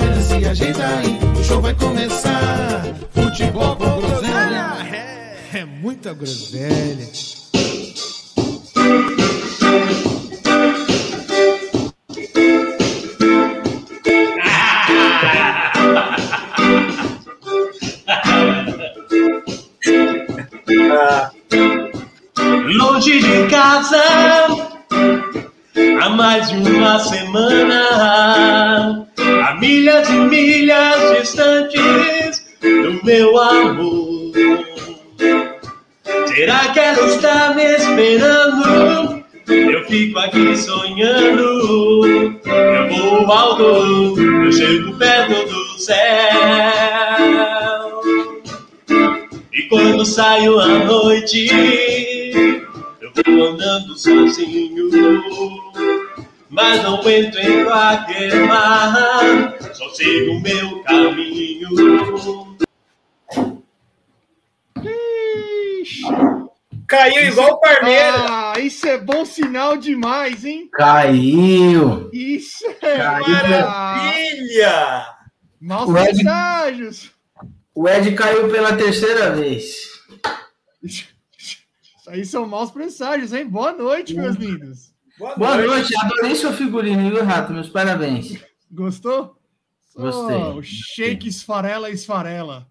groselha. Se ajeita aí, o show vai começar. Futebol com groselha. É, é muita groselha. Aqui sonhando. Eu vou alto, eu chego perto do céu. E quando saio à noite, eu vou andando sozinho. Mas não entro em qualquer mar, só sigo o meu caminho. Caiu igual o Parmeira. Ah, isso é bom sinal demais, hein? Caiu! Isso é Caiu. Maravilha! Maus O Ed- presságios. O Ed caiu pela terceira vez. Isso aí são maus presságios, hein? Boa noite, meus lindos. Boa noite, adorei seu figurino, viu, Rato? Meus parabéns. Gostou? Gostei. Oh, o shake esfarela, esfarela.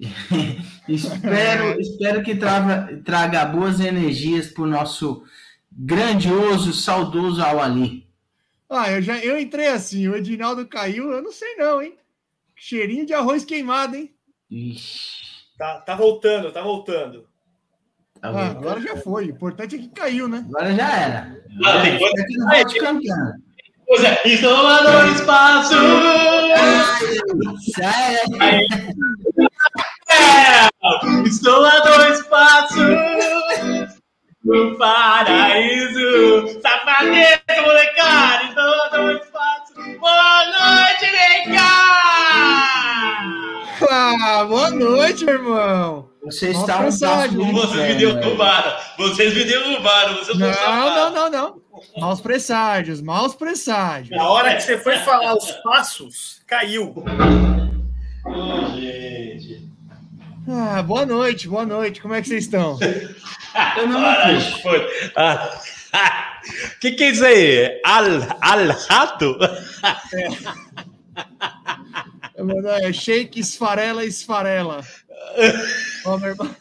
Espero, espero que trava- traga boas energias para o nosso grandioso, saudoso Awali. Ah, eu já eu entrei assim, o Edinaldo caiu, eu não sei não, hein? Cheirinho de arroz queimado, hein? Ixi, Tá, tá voltando, tá voltando. tá Ah, agora já foi. O importante é que caiu, né? Agora já era. Ah, tem coisa- Espero que não volte cantando. Pois é, estou lá no espaço. Sai, Estou lá no espaço. No paraíso. Safadeza, molecada. Estou lá no espaço. Boa noite, cá. Ah, boa noite, meu irmão. Você Nossa, está um do Vocês me derrubaram. Vocês me derrubaram. Vocês Não, não não, não, não. Maus presságios, maus presságios. Na hora que você foi falar os passos, caiu. Ô, gente. Ah, boa noite, boa noite. Como é que vocês estão? Eu não fiz. foi. Ah, que que é isso aí? Al, al rato? Mano, É shake esfarela, esfarela. Ó, meu irmão.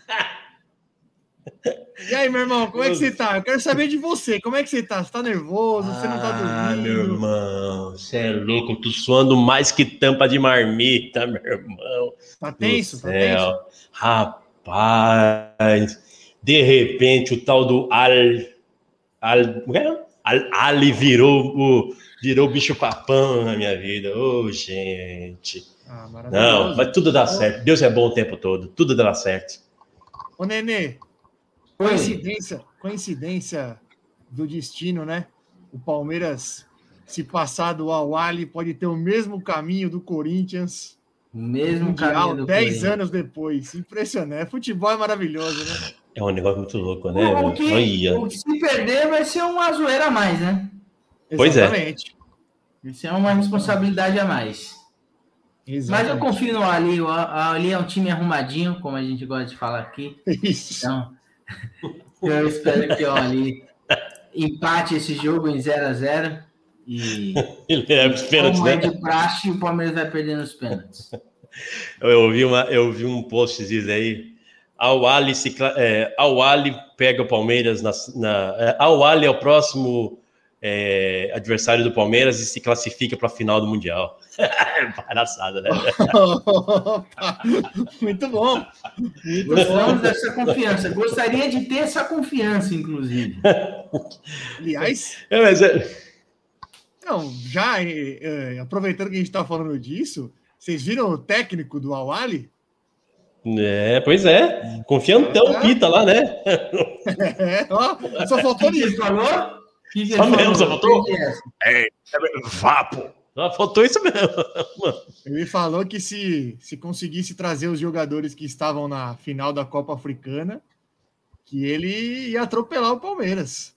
E aí, meu irmão, como é que você tá? Eu quero saber de você. Como é que você tá? Você tá nervoso? Você não tá Ah, dormindo? meu irmão, você é louco, eu tô suando mais que tampa de marmita, meu irmão. Tá tenso? Tá tenso? Rapaz, de repente o tal do Al. Al. como é? Al Ali virou o, virou bicho papão na minha vida. Ô, gente. Ah, Não, mas tudo dá certo. Deus é bom o tempo todo, tudo dá certo. Ô, Nenê. Coincidência, coincidência do destino, né? O Palmeiras, se passar do Awali, pode ter o mesmo caminho do Corinthians. Mesmo Mundial, caminho do 10 Corinthians. anos depois. Impressionante. Futebol é maravilhoso, né? É um negócio muito louco, né? O que, o que se perder vai ser uma zoeira a mais, né? Pois é. Exatamente. Isso é uma responsabilidade a mais. Mas eu Exatamente. confio no Ali. O Ali é um time arrumadinho, como a gente gosta de falar aqui. Isso. Então, eu espero que o Ali empate esse jogo em 0 a 0 e Ele é os pênaltis, como é né? de praxe, o Palmeiras vai perder nos pênaltis. Eu ouvi, uma, eu vi um post diz aí. Al Ali, se, é, Al Ali pega o Palmeiras na. na é, Al Ali é o próximo é, adversário do Palmeiras e se classifica para a final do Mundial. Palhaçada, né? Opa, Muito bom. Muito Gostamos bom. dessa confiança. Gostaria de ter essa confiança, inclusive. Aliás, É, mas é- não, já eh, eh, aproveitando que a gente está falando disso, vocês viram o técnico do Awali? É, pois é. Confiantão, É. Pita lá, né? É, ó, só faltou isso. falou? Só mesmo, só faltou? É essa? Vapo. Só faltou isso mesmo. Ele falou que se, se conseguisse trazer os jogadores que estavam na final da Copa Africana, que ele ia atropelar o Palmeiras.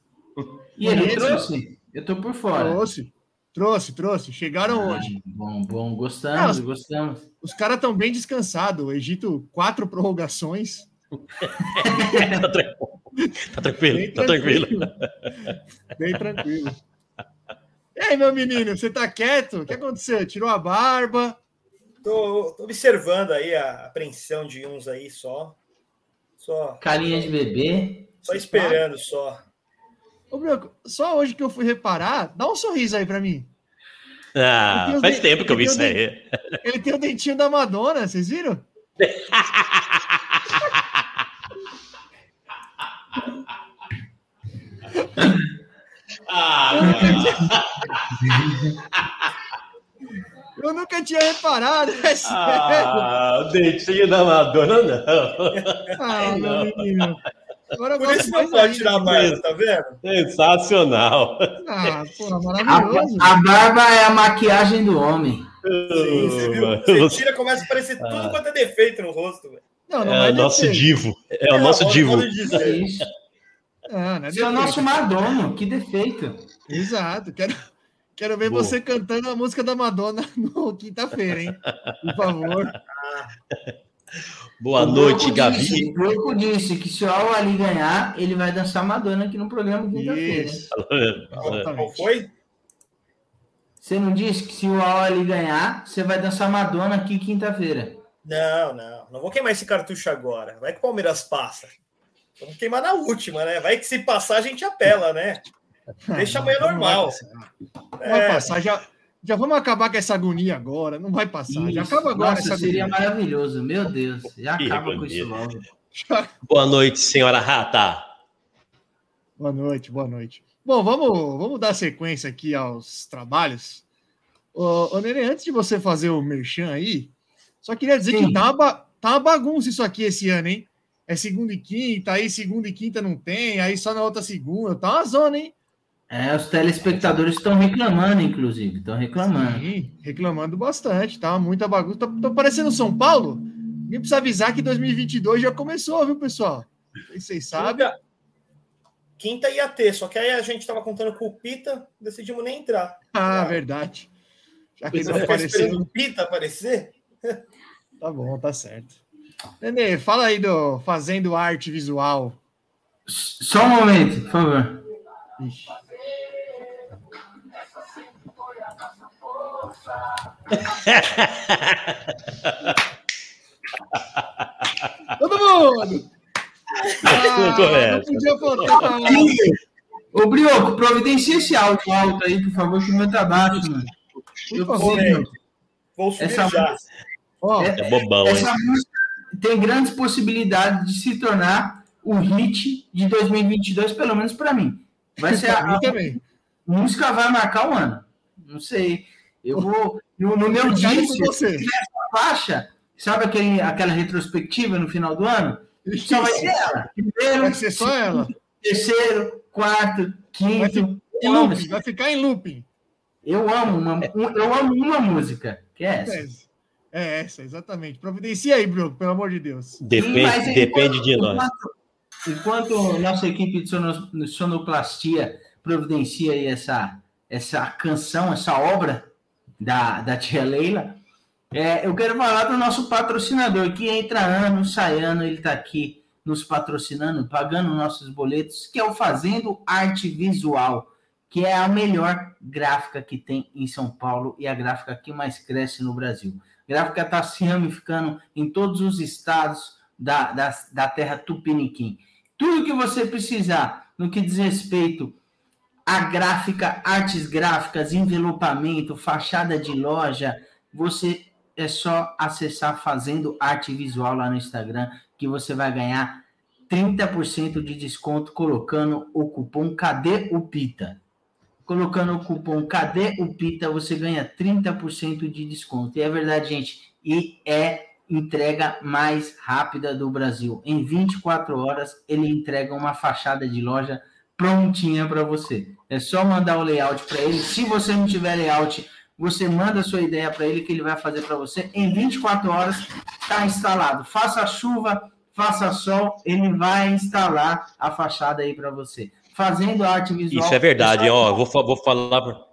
E ele trouxe? Eu tô por fora. Trouxe, trouxe, trouxe. Chegaram Ah, hoje. Bom, bom, gostamos, Não, gostamos. Os caras estão bem descansados. O Egito, quatro prorrogações. Tá tranquilo. Tá tranquilo, Bem tá tranquilo. Bem tranquilo. E aí, meu menino, você tá quieto? O que aconteceu? Tirou a barba? Tô, tô observando aí a apreensão de uns aí só. Só, Carinha de bebê. só esperando só. Ô, Branco, só hoje que eu fui reparar, dá um sorriso aí pra mim. Ah, faz de- tempo que eu vi isso aí. Ele tem o dentinho da Madonna, vocês viram? Ah, Eu nunca tinha reparado, é sério. ah, o dentinho da Madonna, não. Ah, meu menino. Agora eu Por isso não mais pode tirar a barba, tá vendo? Sensacional. Ah, porra, A, maravilhoso. a barba é a maquiagem do homem. Sim, você viu? Você tira, começa a aparecer tudo quanto é defeito no rosto, velho. Não, não É vai o nosso divo. É o nosso Não, divo. É. Ah, é Você é o nosso Madonna, que defeito. Exato. Quero, quero ver Boa. você cantando a música da Madonna no quinta-feira, hein? Por favor. Boa O noite, disse- Gavi. O Broco disse que se o Al Ali ganhar, ele vai dançar Madonna aqui no programa quinta-feira. Qual foi? Você não disse que se o Al Ali ganhar, você vai dançar Madonna aqui quinta-feira? Não, não. Não vou queimar esse cartucho agora. Vai que o Palmeiras passa. Vamos queimar na última, né? Vai que se passar a gente apela, né? Deixa amanhã Não vai normal. passar. Não vai É. passar. Já, já vamos acabar com essa agonia agora. Não vai passar. Já Isso. acaba agora Nossa, essa seria agonia. maravilhoso. Meu Deus, já Que acaba com isso logo. Já- Boa noite, senhora Rata. Boa noite, boa noite. Bom, vamos, vamos dar sequência aqui aos trabalhos. Ô, ô Nenê, antes de você fazer o merchan aí, só queria dizer Sim. que tá uma, tá uma bagunça isso aqui esse ano, hein? É segunda e quinta, aí segunda e quinta não tem, aí só na outra segunda. Tá uma zona, hein? É, os telespectadores estão reclamando, inclusive. Estão reclamando. Sim, reclamando bastante, tá muita bagunça. Tá, tá parecendo São Paulo? Ninguém precisa avisar que 2022 já começou, viu, pessoal? Vocês sabem. Quinta, quinta ia ter, só que aí a gente tava contando com o Pita, decidimos nem entrar. Ah, verdade. Já que Você não apareceu, o Pita aparecer? Tá bom, tá certo. Nenê, fala aí do Fazendo Arte Visual. Só um momento, por favor. Ixi. Todo mundo! Ah, não podia faltar. Ô, Brioco, providencia esse áudio alto aí, por favor, que o meu tá baixo, mano. Por favor. Vou subir Essa já. Ó, É bobão, hein? Essa música tem grandes possibilidades de se tornar o hit de 2022, pelo menos para mim. Vai ser a, também. música vai marcar o ano. Não sei. Eu vou no, no meu disco, você. faixa, sabe aquele, aquela retrospectiva no final do ano? Só vai ser ela. Primeiro, Vai ser só ela. terceiro, quarto, Vai quinto. Amo, looping, vai ficar em looping. eu amo uma, um- eu amo uma música, que é essa. É essa. Exatamente. Providencia aí, Bruno, pelo amor de Deus. Depende, Mas depende de nós. Enquanto, enquanto nossa equipe de sono- sonoplastia providencia aí essa, essa canção, essa obra da, da tia Leila, é, eu quero falar do nosso patrocinador, que entra ano, sai ano, ele está aqui nos patrocinando, pagando nossos boletos, que é o Fazendo Arte Visual, que é a melhor gráfica que tem em São Paulo e a gráfica que mais cresce no Brasil. Gráfica está se ramificando em todos os estados da, da, da terra tupiniquim. Tudo que você precisar no que diz respeito a gráfica, artes gráficas, envelopamento, fachada de loja, você é só acessar Fazendo Arte Visual lá no Instagram, que você vai ganhar 30% de desconto colocando o cupom Cadê o Pita? Colocando o cupom Cadê o Pita, você ganha 30% de desconto. E é verdade, gente. E é entrega mais rápida do Brasil. Em 24 horas, ele entrega uma fachada de loja prontinha para você. É só mandar o layout para ele. Se você não tiver layout, você manda a sua ideia para ele que ele vai fazer para você. Em 24 horas está instalado. Faça chuva, faça sol, ele vai instalar a fachada aí para você. Fazendo arte visual. Isso é verdade, ó. Eu vou, vou falar.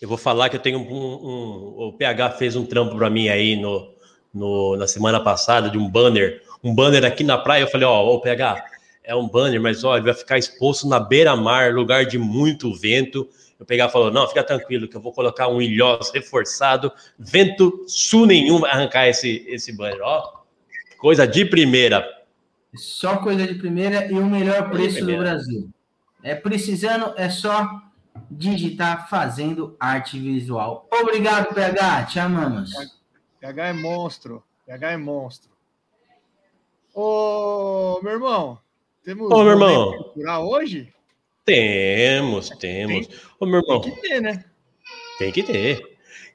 Eu vou falar que eu tenho um, um, o PH fez um trampo para mim aí no, no, na semana passada de um banner, um banner aqui na praia. Eu falei, ó, o PH, é um banner, mas ó, ele vai ficar exposto na beira-mar, lugar de muito vento. Eu pegar e falou: não, fica tranquilo, que eu vou colocar um ilhós reforçado, vento sul nenhum vai arrancar esse, esse banner. Ó, coisa de primeira. Só coisa de primeira e o melhor preço do Brasil. É precisando, é só digitar fazendo arte visual. Obrigado, PH. Te amamos. PH é monstro. PH é monstro. Ô, meu irmão, temos Ô, meu irmão. cultural hoje? Temos, temos. Ô, meu irmão. Tem que ter, né? Tem que ter.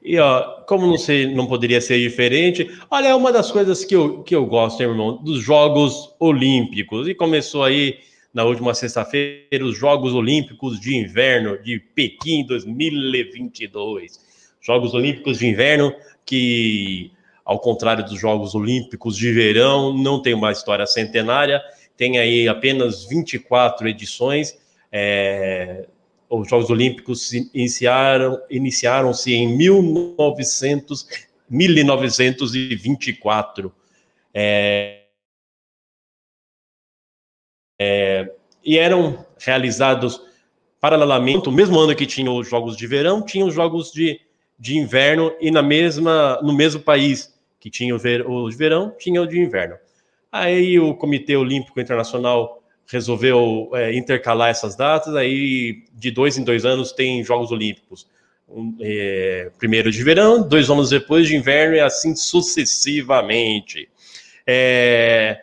E ó, como não sei, não poderia ser diferente. Olha, é uma das coisas que eu, que eu gosto, hein, irmão, dos Jogos Olímpicos. E começou aí na última sexta-feira os Jogos Olímpicos de Inverno de Pequim 2022. Jogos Olímpicos de Inverno que, ao contrário dos Jogos Olímpicos de Verão, não tem uma história centenária, tem aí apenas 24 edições. É, os Jogos Olímpicos iniciaram, iniciaram-se em 1900, 1924. É, é, e eram realizados paralelamente, no mesmo ano que tinha os Jogos de Verão, tinha os Jogos de, de Inverno, e na mesma, no mesmo país que tinha o, ver, o de verão, tinha o de inverno. Aí o Comitê Olímpico Internacional resolveu é, intercalar essas datas, aí de dois em dois anos tem Jogos Olímpicos. Um, é, primeiro de verão, dois anos depois de inverno e assim sucessivamente. É,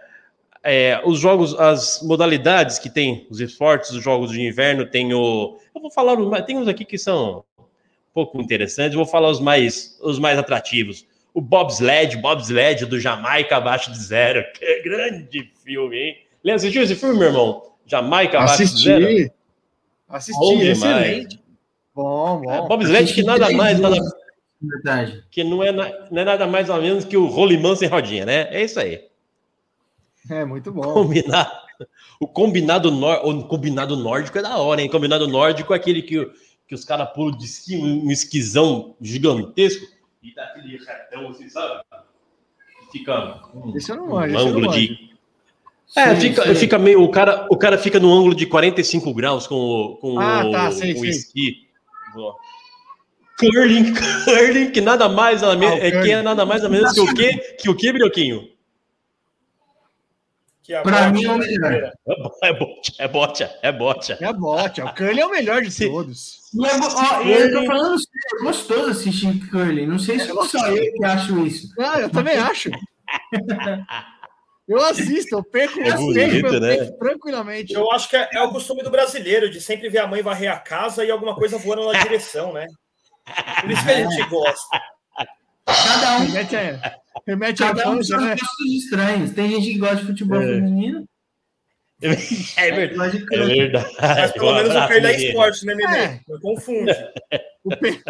é, os jogos, as modalidades que tem, os esportes dos jogos de inverno, tem o. Eu vou falar, tem uns aqui que são um pouco interessantes, vou falar os mais, os mais atrativos. O bobsled, bobsled do Jamaica abaixo de zero. Que grande filme, hein? Lê, assistiu esse filme, meu irmão? Jamaica Assisti. zero? Assisti, Bom excelente. Bom, bom. É, bobsled que nada mais, nada, Verdade. que não é, na- não é nada mais ou menos que o rolimã sem rodinha, né? É isso aí. É muito bom. Combinado. O combinado, nor... o combinado nórdico é da hora, hein? Combinado nórdico é aquele que, que os caras pulam de cima, um esquizão gigantesco e dá aquele retão assim, sabe? E Fica um, Esse eu não um manjo, não ângulo de. É, Sim, fica, sim. fica meio. O cara, o cara fica no ângulo de 45 graus com o, com Ah, o, tá, sei, com o esqui. Curling, curling, que nada mais, Ah, é, que é curling. nada mais ou menos que o quê? Que o quê, Brioquinho? Que a Pra mim é o da melhor. primeira. É bote, é bote, é bote. É a bote, o Curly é o melhor de todos. E é, go- ó, e eu tô falando sério, é gostoso assistir curling. Não sei se É só eu que acho isso. Ah, eu também acho. Eu assisto, eu perco É eu bonito, perco meu né? tempo tranquilamente. Eu acho que é, é o costume do brasileiro, de sempre ver a mãe varrer a casa e alguma coisa voando na direção, né? Por isso que a gente gosta. Cada um, Remete a, remete a cada um infância, seus né? gostos estranhos. Tem gente que gosta de futebol É. feminino. É verdade. É verdade. Mas pelo Um menos o Curly é menino. esporte, né, Nenê? É. Não confunde. O, P-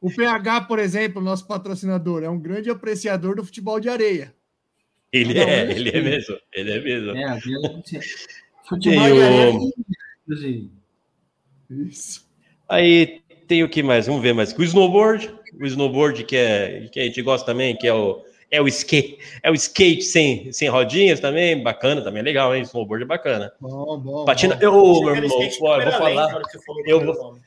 o PH, por exemplo, nosso patrocinador, é um grande apreciador do futebol de areia. Ele Cada um é, ele é estilo. mesmo. Ele é mesmo. É, futebol Tem de o- inclusive. Isso. Aí tem o que mais? Vamos ver mais. O snowboard. O snowboard que, é, que a gente gosta também, que é o, é o skate. É o skate sem, sem rodinhas também. Bacana, também é legal, hein? Snowboard é bacana. Bom, bom. Patina. bom. Eu, meu irmão, eu vou falar. eu vou-.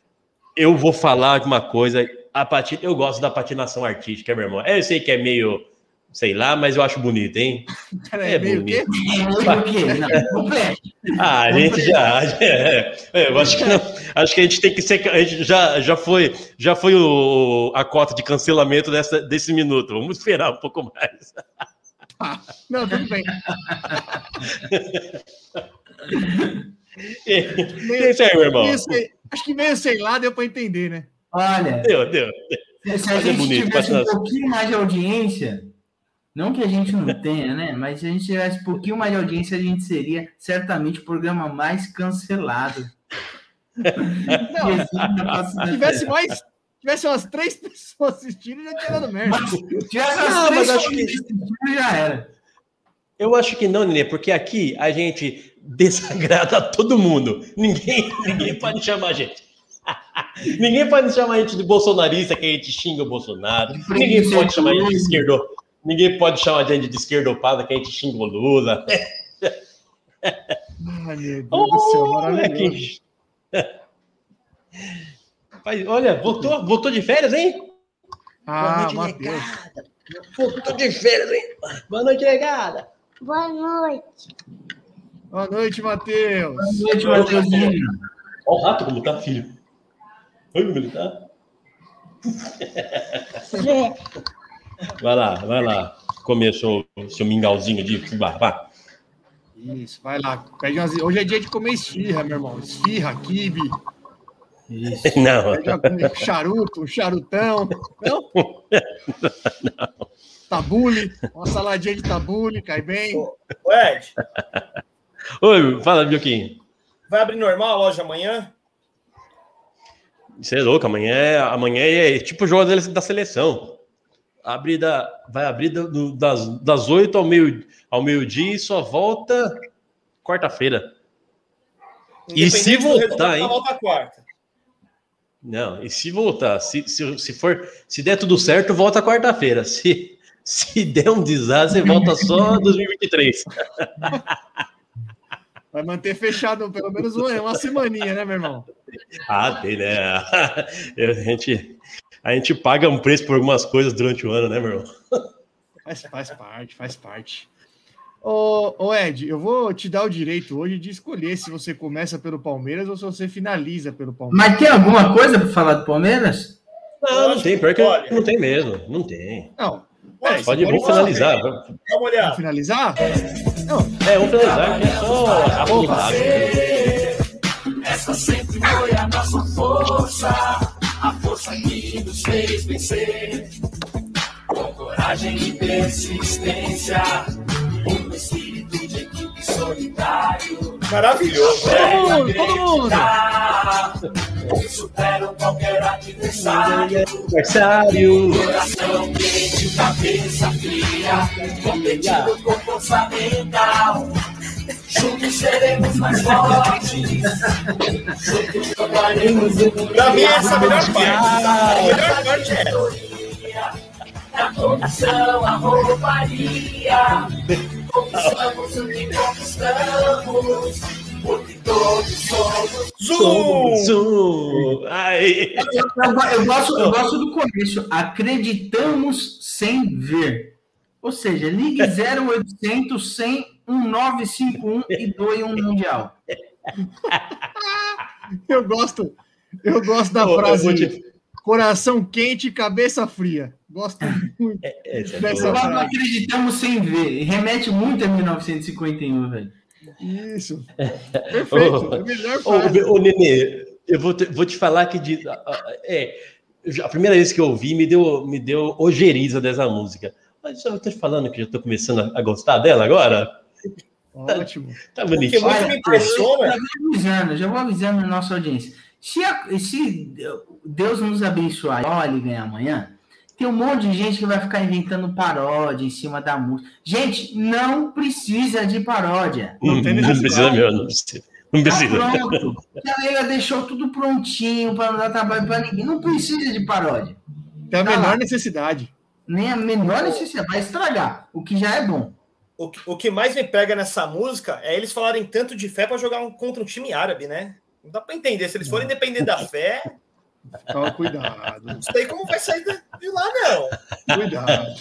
Eu vou falar de uma coisa. A patina, eu gosto da patinação artística, meu irmão. Eu sei que é meio, sei lá, mas eu acho bonito, hein? Peraí, é meio bonito. quê? É, o quê? Completo. Ah, a gente já. é, é, eu acho que, não- acho que a gente tem que ser. A gente já, já foi, já foi o, a cota de cancelamento dessa, desse minuto. Vamos esperar um pouco mais. Não, tudo bem. É isso aí, meu irmão. Meio acho que meio sei lá, deu para entender, né? Olha, Deu, deu. se a Mas é gente bonito, tivesse um pouquinho mais de audiência, Não que a gente não tenha, né? Mas se a gente tivesse um pouquinho mais de audiência, a gente seria certamente o programa mais cancelado. Não, se tivesse mais, tivesse umas três pessoas assistindo, já tinha dado merda. Mas, tivesse umas não, três acho que... já era. Eu acho que não, Nenê, porque aqui a gente desagrada todo mundo. Ninguém, ninguém pode chamar a gente. ninguém pode chamar a gente de bolsonarista, que a gente xinga o Bolsonaro. Ninguém pode chamar a gente de esquerdo. Ninguém pode chamar a gente de esquerdopada, que a gente xinga o Lula. Ai, meu Deus oh, do céu, maravilhoso. Olha, voltou, voltou de férias, hein? Ah, Boa noite, negada. Voltou de férias, hein? Boa noite, negada. Boa noite. Boa noite, Matheus. Boa noite, Matheusinho. Olha o rato como tá, filho. Olha como ele tá. Vai lá, vai lá. Começou o seu mingauzinho de fubá, vá. Isso, vai lá. Pede umas... Hoje é dia de comer esfirra, meu irmão. Esfirra, kibe. Isso. Não. Um charuto, um charutão. Não? Não. Tabule, uma saladinha de tabule, cai bem. Ô, Ed. Oi, fala, Bioquinho. Vai abrir normal a loja amanhã? Você é louco, amanhã é, amanhã é tipo o jogo da seleção. Abre da, vai abrir do, das, das 8 ao meio ao meio-dia e só volta quarta-feira. E se voltar, hein? Volta quarta. Não, e se voltar, se, se, se for, se der tudo certo, volta quarta-feira. Se, se der um desastre, volta só 2023. Vai manter fechado pelo menos uma semaninha, né, meu irmão? Ah, tem, né? A gente, a gente paga um preço por algumas coisas durante o ano, né, meu irmão? Faz, faz parte, faz parte. Ô, ô, Ed, eu vou te dar o direito hoje de escolher se você começa pelo Palmeiras ou se você finaliza pelo Palmeiras. Mas tem alguma coisa para falar do Palmeiras? Não, não tem, pior que Olha, não tem mesmo, não tem. Não, é, pode, vamos finalizar. Vamos olhar. Vamos finalizar? Não. É, vamos finalizar, que é só rapidado. Essa sempre foi a nossa força, a força que nos fez vencer. Com coragem e persistência, um espírito de equipe solidário. Maravilhoso? Todo mundo, todo mundo. Superam qualquer adversário. Adversário. Coração quente, cabeça fria, competindo com força mental. Juntos seremos mais fortes. Juntos tomaremos o mundo. Pra mim, essa é a melhor parte. A melhor parte é da comissão, a rouparia. Conquistamos o que conquistamos, porque todos somos. Zoom! Zoom! Ai. Eu, eu, eu, gosto, eu gosto do começo. Acreditamos sem ver. Ou seja, ligue 0800 100 1951 e doe um mundial. Eu gosto, eu gosto da frase. Te... Coração quente e cabeça fria. Gosto muito é, é, dessa Nós não acreditamos sem ver. Remete muito a 1951, velho. Isso. Perfeito. Oh, é melhor frase. Ô, oh, Nenê, eu vou te, vou te falar que de, é, a primeira vez que eu ouvi me deu, me deu ojeriza dessa música. Mas eu tô te falando que já tô começando a, gostar dela agora. Ótimo. Tá, tá bonitinho. Olha, me impressiona. Já vou avisando, já vou avisando a nossa audiência. Se, a, se Deus nos abençoar e ganhar amanhã, tem um monte de gente que vai ficar inventando paródia em cima da música. Gente, não precisa de paródia. Não, tem não precisa mesmo, não precisa. Não precisa. Tá pronto. A galera deixou tudo prontinho para não dar trabalho para ninguém. Não precisa de paródia. Tem a tá menor lá. necessidade. Nem a menor necessidade. Vai estragar, o que já é bom. O, o que mais me pega nessa música é eles falarem tanto de fé para jogar um, contra um time árabe, né? Não dá para entender. Se eles forem depender da fé, então, cuidado. Não sei como vai sair de lá, não. Cuidado.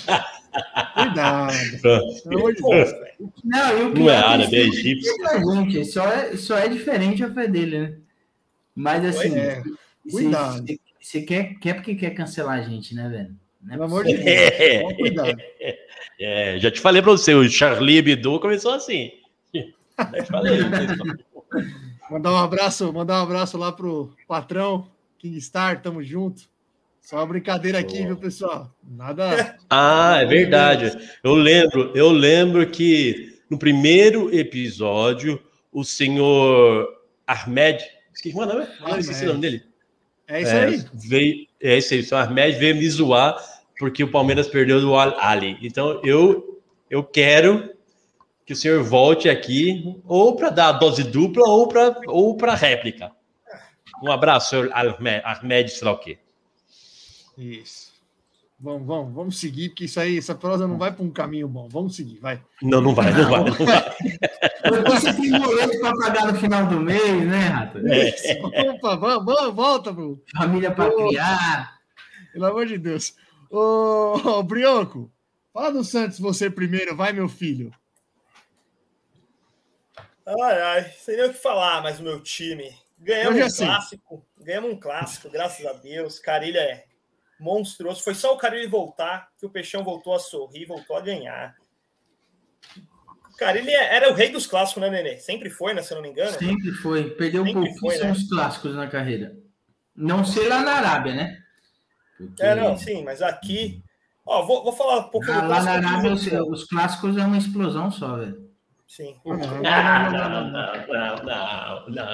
Cuidado. Não, eu não é árabe, é egípcio. Gente, só, é, só é diferente a fé dele, né? Mas assim, é. cuidado. Você quer, quer porque quer cancelar a gente, né, velho? É Pelo amor de Deus. É. Cuidado. É, já te falei para você, o Charlie Hebdo começou assim. Já te falei. mandar um abraço, mandar um abraço lá pro patrão, Kingstar, tamo junto. Só uma brincadeira aqui, viu, pessoal? Nada. Ah, é verdade. Eu lembro, eu lembro que no primeiro episódio o senhor Ahmed, esqueci o nome, ah, esqueci o nome dele. É isso é, aí. Veio, é isso aí, o senhor Ahmed veio me zoar porque o Palmeiras perdeu do Al Ali. Então eu eu quero que o senhor volte aqui ou para dar a dose dupla ou para ou para réplica. Um abraço, senhor Ahmed, Ahmed sei lá o quê. Isso. Vamos, vamos, vamos seguir, porque isso aí, essa prosa não vai para um caminho bom. Vamos seguir, vai. Não, não vai, não vai, não vai. Você tem boleto para pagar no final do mês, né, Rato? É. Opa, vamos, vamos, volta, bro. Família para criar. Pelo amor de Deus. Ô, ô, Brioco, fala do Santos você primeiro, vai, meu filho. Ai, ai, sem nem o que falar, mas o meu time. Ganhamos um clássico, ganhamos um clássico, graças a Deus. Carilha é monstruoso. Foi só o Carilli voltar que o Peixão voltou a sorrir, voltou a ganhar. O Carilli era o rei dos clássicos, né, Nenê? Sempre foi, né? Se eu não me engano. Sempre foi. Perdeu Sempre pouquíssimos né? clássicos na carreira. Não sei lá na Arábia, né? Porque... É, não, sim, mas aqui. Ó, vou, vou falar um pouco ah, do Lá na Arábia, os, os, clássicos é uma explosão só, velho. Sim. Não, não, não, não, não, não. não.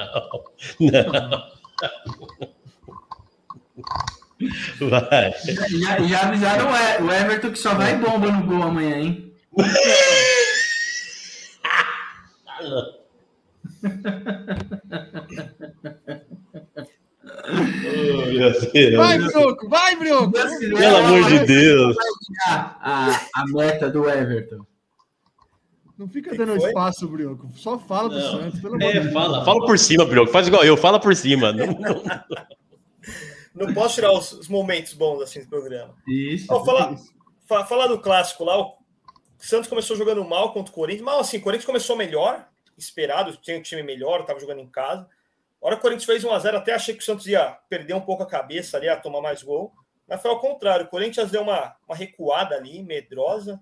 Vai. Já, já avisaram o Everton que só vai bomba no gol amanhã, hein? oh, vai, Brioco, vai, Brioco! Pelo amor de Deus! A, a, a meta do Everton. Não fica dando espaço, Brioco. Só fala do Santos. Pelo é, fala, fala por cima, Brioco. Faz igual eu, fala por cima. Não, não não posso tirar os, os, momentos bons assim do programa. Isso. Oh, falar, fa, falar do clássico lá, o Santos começou jogando mal contra o Corinthians, mal assim, o Corinthians começou melhor, esperado, tinha um time melhor, estava jogando em casa. A hora que o Corinthians fez 1x0, até achei que o Santos ia perder um pouco a cabeça ali, a tomar mais gol. Mas foi ao contrário, o Corinthians deu uma, uma recuada ali, medrosa.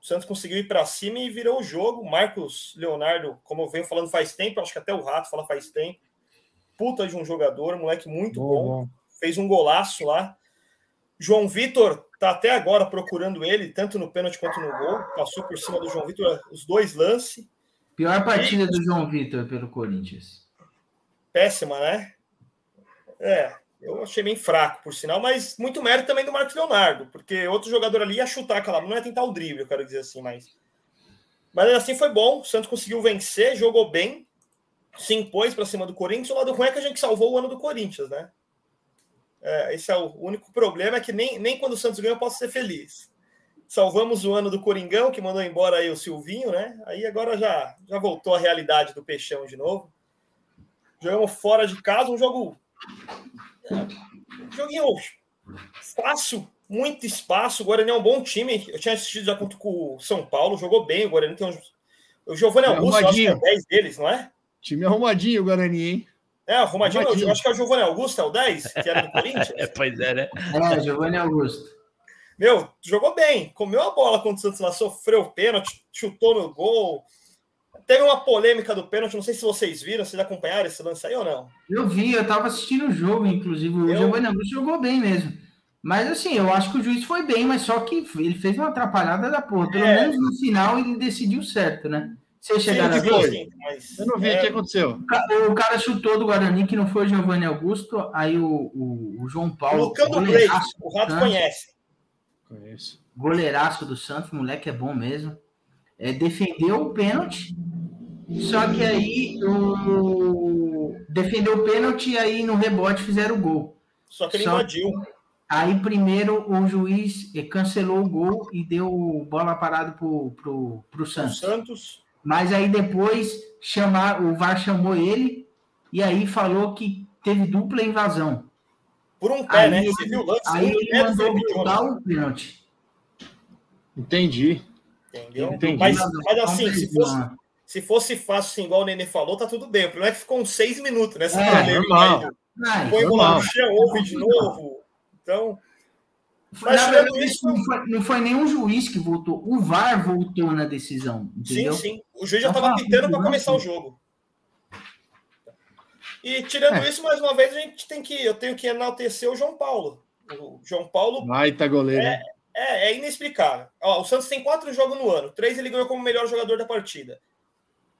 O Santos conseguiu ir para cima e virou o jogo. Marcos Leonardo, como eu venho falando faz tempo, acho que até o Rato fala faz tempo. Puta de um jogador, moleque muito bom. bom fez um golaço lá. João Vitor tá até agora procurando ele, tanto no pênalti quanto no gol. Passou por cima do João Vitor os dois lances. Pior partida e... do João Vitor pelo Corinthians. Péssima, né? É, eu achei bem fraco, por sinal, mas muito mérito também do Marcos Leonardo, porque outro jogador ali ia chutar aquela, não ia tentar o drible, eu quero dizer assim, mas. Mas assim foi bom, o Santos conseguiu vencer, jogou bem, se impôs para cima do Corinthians. O lado ruim é que a gente salvou o ano do Corinthians, né? É, esse é o único problema, é que nem, nem quando o Santos ganha eu posso ser feliz. Salvamos o ano do Coringão, que mandou embora aí o Silvinho, né? Aí agora já, já voltou a realidade do Peixão de novo. Jogamos fora de casa, um jogo. Um joguinho fácil, muito espaço. O Guarani é um bom time. Eu tinha assistido já contra o São Paulo, jogou bem. O Guarani tem um. O Giovanni Augusto, acho que é 10 deles, não é? Time arrumadinho o Guarani, hein? É, arrumadinho, arrumadinho. Eu acho que é o Giovanni Augusto, é o 10, que era do Corinthians. pois é, né? É, Giovanni Augusto. Meu, jogou bem, comeu a bola contra o Santos lá, sofreu o pênalti, chutou no gol. Teve uma polêmica do pênalti, não sei se vocês viram, vocês acompanharam esse lance aí ou não? Eu vi, eu tava assistindo o jogo, inclusive. O eu... Giovanni Augusto jogou bem mesmo. Mas assim, eu acho que o juiz foi bem, mas só que ele fez uma atrapalhada da porra. Pelo é... menos no final ele decidiu certo, né? Vocês chegaram a ver? Sim, mas... Eu não vi, é... o que aconteceu? O cara chutou do Guarani, que não foi o Giovanni Augusto, aí o, o, o João Paulo. Colocando o Grey, o Rato conhece. Conheço. Goleiraço do Santos, moleque é bom mesmo. É, defendeu o pênalti, só que aí o... defendeu o pênalti e aí no rebote fizeram o gol. Só que ele só... invadiu. Aí primeiro o juiz cancelou o gol e deu bola parada pro, pro, pro Santos. O Santos. Mas aí depois chamar, o VAR chamou ele e aí falou que teve dupla invasão. Por um pé, aí né? Você viu o lance? Aí ele pé mandou voltar o pênalti. Entendi. Entendeu? Entendi. Mas, mas assim, se fosse, se fosse fácil, assim, igual o Nenê falou, tá tudo bem. O problema é que ficou uns seis minutos, né? é, normal. Põe bola no chão, ouve de novo. Então, mas na verdade, isso, não, foi, não foi nenhum juiz que voltou, o VAR voltou na decisão. Entendeu? Sim, sim. O juiz já estava pitando para começar o jogo. E tirando é. isso, mais uma vez, a gente tem que. Eu tenho que enaltecer o João Paulo. O João Paulo Baita goleiro. É, é, é inexplicável. Ó, o Santos tem quatro jogos no ano, três ele ganhou como melhor jogador da partida.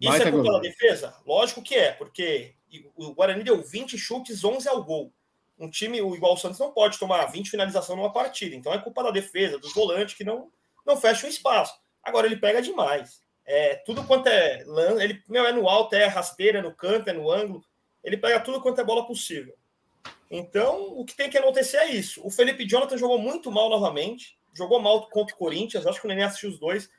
Isso Baita é culpa da defesa? Lógico que é, porque o Guarani deu 20 chutes, 11 ao gol. Um time igual o Santos não pode tomar 20 finalizações numa partida. Então é culpa da defesa, dos volantes que não, não fecham o espaço. Agora ele pega demais. É, tudo quanto é ele meu, é no alto, é rasteira, é no canto, é no ângulo. Ele pega tudo quanto é bola possível. Então, o que tem que acontecer é isso. O Felipe Jonathan jogou muito mal novamente. Jogou mal contra o Corinthians. Acho que o Nenê assistiu os dois.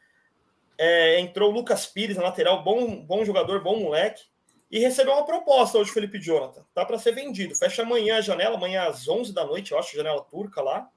É, entrou o Lucas Pires na lateral, bom, bom jogador, bom moleque. E recebeu uma proposta hoje, o Felipe Jonathan. Tá para ser vendido. Fecha amanhã a janela, amanhã às 11 da noite, eu acho, janela turca lá.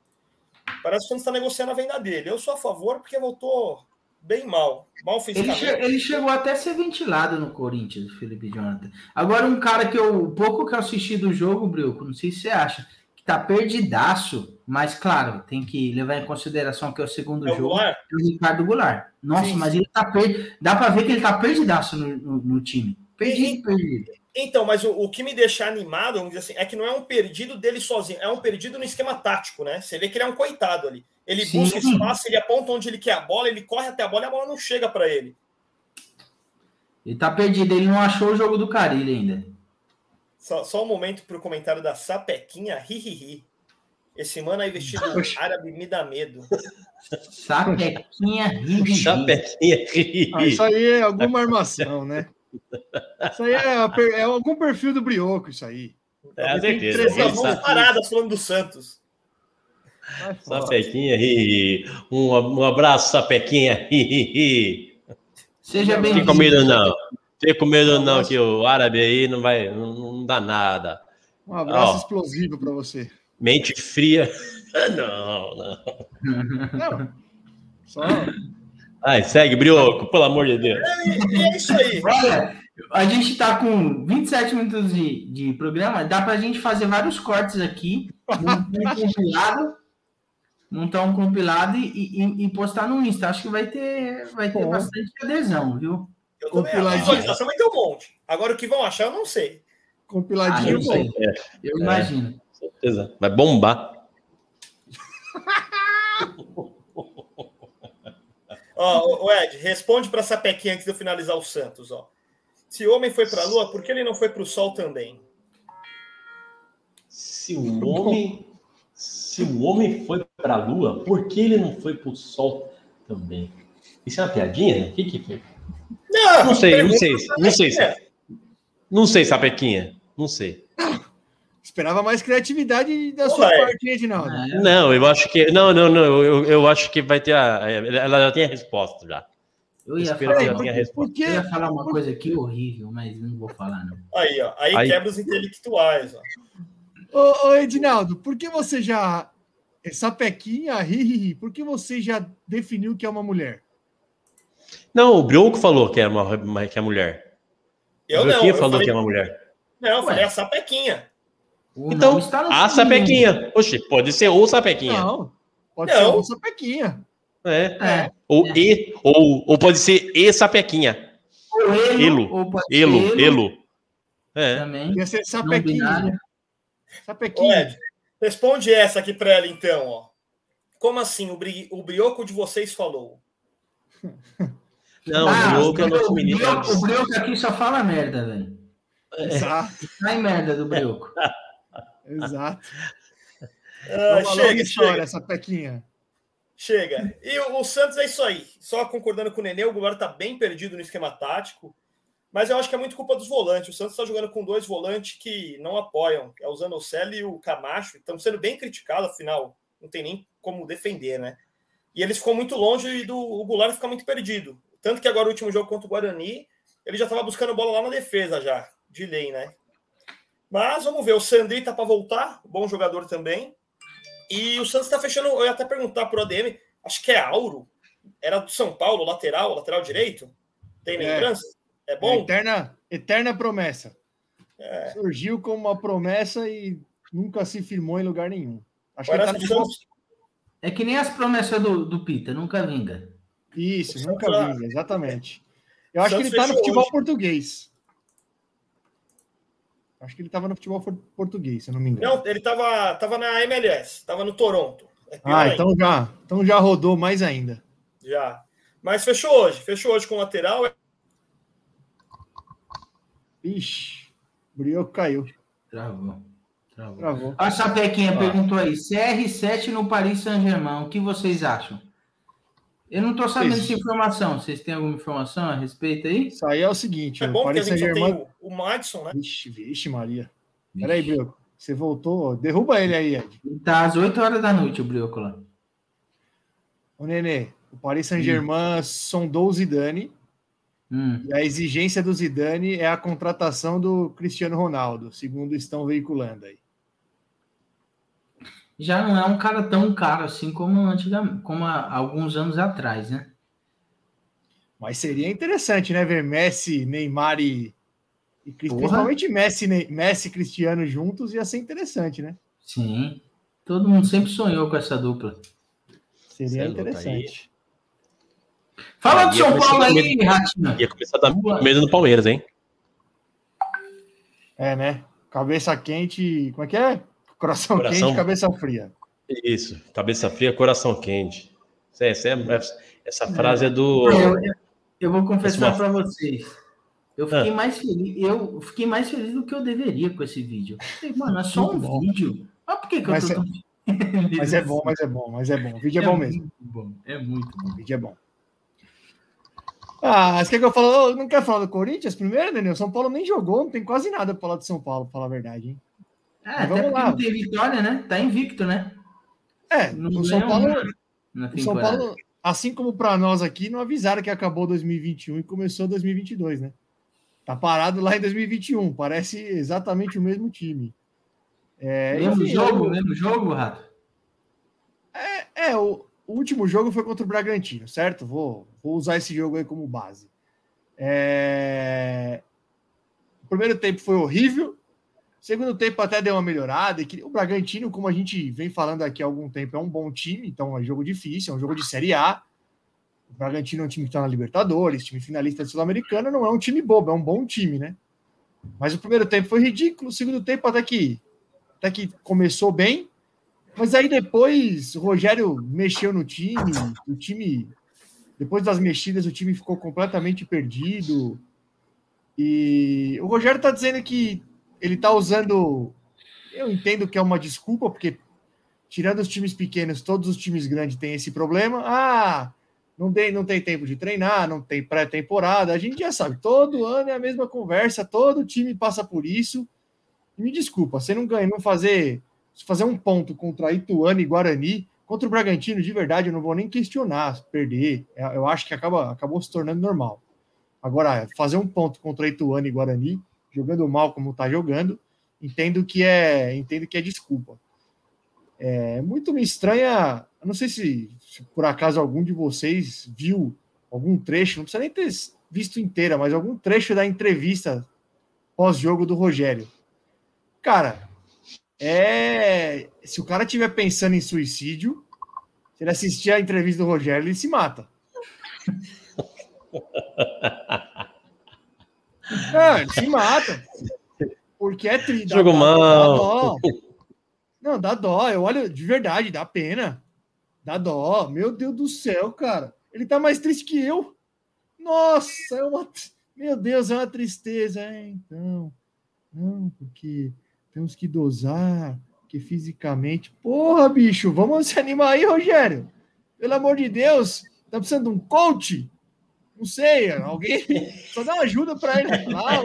Parece que está negociando a venda dele. Eu sou a favor porque voltou bem mal. Mal Ele, fisicamente. che- ele chegou até a ser ventilado no Corinthians, o Felipe Jonathan. Agora, um cara que eu, o pouco que eu assisti do jogo, Brioco, não sei se você acha, que tá perdidaço, mas claro, tem que levar em consideração que é o segundo É o jogo, Goulart? é o Ricardo Goulart. Nossa, Sim. mas ele tá perdido. Dá pra ver que ele tá perdidaço no, no, no time. Perdido, perdido. Então, mas o, o que me deixa animado, vamos dizer assim, é que não é um perdido dele sozinho, é um perdido no esquema tático, né? Você vê que ele é um coitado ali. Ele Sim. busca espaço, ele aponta onde ele quer a bola, ele corre até a bola e a bola não chega para ele. Ele tá perdido, ele não achou o jogo do Carilho ainda. Só, só um momento para o comentário da Sapequinha, ri, ri, ri. Esse mano aí vestido árabe me dá medo. Sapequinha ri, Chapequinha. Ah, isso aí é alguma armação, né? Isso aí é, é algum perfil do Brioco, isso aí. É, a Tem certeza. três mãos sabe. paradas falando do Santos. Fora. Sapequinha. ri, ri. Um, um abraço, Sapequinha. ri, ri, ri. Seja Não bem Fica com medo não. Fica com medo não, que o árabe aí não vai, não, não dá nada. Um abraço Ó. explosivo para você. Mente fria. Não, não. Não. Só Ai, segue, Brioco, pelo amor de Deus. E é isso aí. Olha, a gente tá com 27 minutos de, de programa, dá pra gente fazer vários cortes aqui, montar um compilado, montar um compilado e, e- e postar no Insta. Acho que vai ter, vai ter bastante adesão, viu? Eu. Compiladinho. Visualização vai ter um monte. Agora o que vão achar, eu não sei. compiladinho Ah, eu bom. sei. É, Eu É. imagino. certeza. Vai bombar. Ó, o Ed, responde para essa pequinha antes de eu finalizar o Santos, ó. Se o homem foi para a lua, por que ele não foi para o sol também? Se o homem, se o homem foi para a lua, por que ele não foi para o sol também? Isso é uma piadinha? O que que foi? Não, Não sei, não sei, não sei, Pequinha. Não sei, Sapequinha. Não sei. Esperava mais criatividade da sua parte, hein, Edinaldo? É, Não, eu acho que. Não, não, não. Eu, eu acho que vai ter a. Ela já tem a resposta já. eu, ia Espero falar, que Peraí, ela por, tenha resposta. por que? eu ia falar uma coisa aqui horrível, mas não vou falar, não. Aí, ó. Aí, Aí- quebra os intelectuais, ó. Ô, ô, Edinaldo, por que você já. Essa pequinha, ri, ri, ri, por que você já definiu que é uma mulher? Não, o Brioco falou que é, uma, uma- que é mulher. Eu o não. Brioquinho Eu falou falei, que é uma mulher. Não, eu falei Ué. a sapequinha. O Então, a filme. Sapequinha. Oxe, pode ser o Sapequinha. Não, pode Não. ser uma pequinha. É. É. Ou, É. e, ou, ou pode ser e Sapequinha. Ou elo, Elo. ou pode ser Elo, elo. É. Também. Ia ser sapequinha. Sapequinha. Ed, responde essa aqui para ela, então, ó. Como assim? O, bri... o brioco de vocês falou. Não, Ah, o Brioco é o nosso o menino. Brioco- O Brioco aqui só fala merda, velho. Exato, Sai merda do Brioco. exato. Ah, longa chega, chega, essa pequinha. chega. E o, o Santos é isso aí. Só concordando com o Nenê, o Goulart tá bem perdido no esquema tático. Mas eu acho que é muito culpa dos volantes. O Santos está jogando com dois volantes que não apoiam. É o Zanocelo e o Camacho. Estão sendo bem criticados, afinal. Não tem nem como defender, né? E eles ficam muito longe do o Goulart fica muito perdido. Tanto que agora o último jogo contra o Guarani, ele já estava buscando bola lá na defesa já, de lei, né? Mas vamos ver, o Sandri tá para voltar, bom jogador também. E o Santos está fechando, eu ia até perguntar pro ADM, acho que é Auro, era do São Paulo, lateral, lateral direito. Tem É. lembrança? É, É, bom? eterna, eterna promessa. É. Surgiu como uma promessa e nunca se firmou em lugar nenhum. Acho que tá no o Santos, É que nem as promessas do, do Pita, nunca vinga. Isso, O nunca Santos- vi, exatamente. Eu acho que Santos ele tá no futebol hoje. português. Acho que ele estava no futebol português, se eu não me engano. Não, ele estava tava na MLS, estava no Toronto. É ah, então já, então já rodou mais ainda. Já. Mas fechou hoje, fechou hoje com o lateral. Ixi, o Brioco caiu. Travou. Travou. Travou. A Sapequinha ah. perguntou aí: CR7 no Paris Saint-Germain, o que vocês acham? Eu não estou sabendo dessa informação. Vocês têm alguma informação a respeito aí? Isso aí é o seguinte: é bom Paris Saint-Germain. O, o Madison, né? Vixe, vixe Maria. Peraí, Brioco. Você voltou. Derruba ele aí, Ed. Tá às 8 horas da noite, o Brioco lá. Ô, Nenê, o Paris Saint-Germain hum. sondou o Zidane. Hum. E a exigência do Zidane é a contratação do Cristiano Ronaldo, segundo estão veiculando aí. Já não é um cara tão caro assim como, antigamente, como há alguns anos atrás, né? Mas seria interessante, né? Ver Messi, Neymar e, e principalmente Messi, Messi e Cristiano juntos ia ser interessante, né? Sim. Todo mundo sempre sonhou com essa dupla. Seria interessante. Fala do São Paulo aí, Ratinho. Ia começar a dar medo no Palmeiras, hein? É, né? Cabeça quente. Como é que é? Coração, coração... quente, cabeça fria. Isso, cabeça fria, coração quente. Essa, essa, essa frase é do. Eu, eu vou confessar para vocês. Eu fiquei, ah. mais feliz, eu fiquei mais feliz do que eu deveria com esse vídeo. Mano, é só um bom. vídeo. Ah, por que, que mas eu tô é, Mas é bom, mas é bom, mas é bom. O vídeo é, é bom mesmo. Bom. É muito bom. O vídeo é bom. Ah, você quer que eu fale? Não quer falar do Corinthians primeiro, Daniel? São Paulo nem jogou, não tem quase nada para falar de São Paulo, para falar a verdade, hein? É, até vamos lá. não tem vitória, né? Tá invicto, né? É, não o São Paulo, o São Paulo, assim como para nós aqui, não avisaram que acabou 2021 e começou 2022, né? Tá parado lá em 2021, parece exatamente o mesmo time. É, mesmo enfim, jogo, eu... mesmo jogo, Rato? É, é o, o, último jogo foi contra o Bragantino, certo? Vou, vou usar esse jogo aí como base. É... O primeiro tempo foi horrível, Segundo tempo até deu uma melhorada. O Bragantino, como a gente vem falando aqui há algum tempo, é um bom time, então é um jogo difícil, é um jogo de Série A. O Bragantino é um time que está na Libertadores, time finalista Sul-Americana, não é um time bobo, é um bom time, né? Mas o primeiro tempo foi ridículo, o segundo tempo até que, até que começou bem, mas aí depois o Rogério mexeu no time, o time, depois das mexidas, o time ficou completamente perdido. E o Rogério está dizendo que ele está usando. Eu entendo que é uma desculpa, porque tirando os times pequenos, todos os times grandes têm esse problema. Ah, não tem, não tem tempo de treinar, não tem pré-temporada. A gente já sabe, todo ano é a mesma conversa, todo time passa por isso. Me desculpa, você não ganha, não fazer, fazer um ponto contra Ituano e Guarani, contra o Bragantino, de verdade, eu não vou nem questionar perder. Eu acho que acaba, acabou se tornando normal. Agora, fazer um ponto contra Ituano e Guarani, jogando mal como está jogando, entendo que é entendo que é desculpa. É muito me estranha, não sei se, se, por acaso algum de vocês viu algum trecho, não precisa nem ter visto inteira, mas algum trecho da entrevista pós-jogo do Rogério. Cara, é se o cara estiver pensando em suicídio, se ele assistir a entrevista do Rogério, ele se mata. É, se mata. Porque é triste. Jogo mal. Não, dá dó. Eu olho de verdade, dá pena. Dá dó. Meu Deus do céu, cara. Ele tá mais triste que eu. Nossa, é uma. Meu Deus, é uma tristeza. É, então. Não, porque temos que dosar, que fisicamente. Porra, bicho, vamos se animar aí, Rogério. Pelo amor de Deus, tá precisando de um coach? Não sei, alguém só dá uma ajuda para ele lá.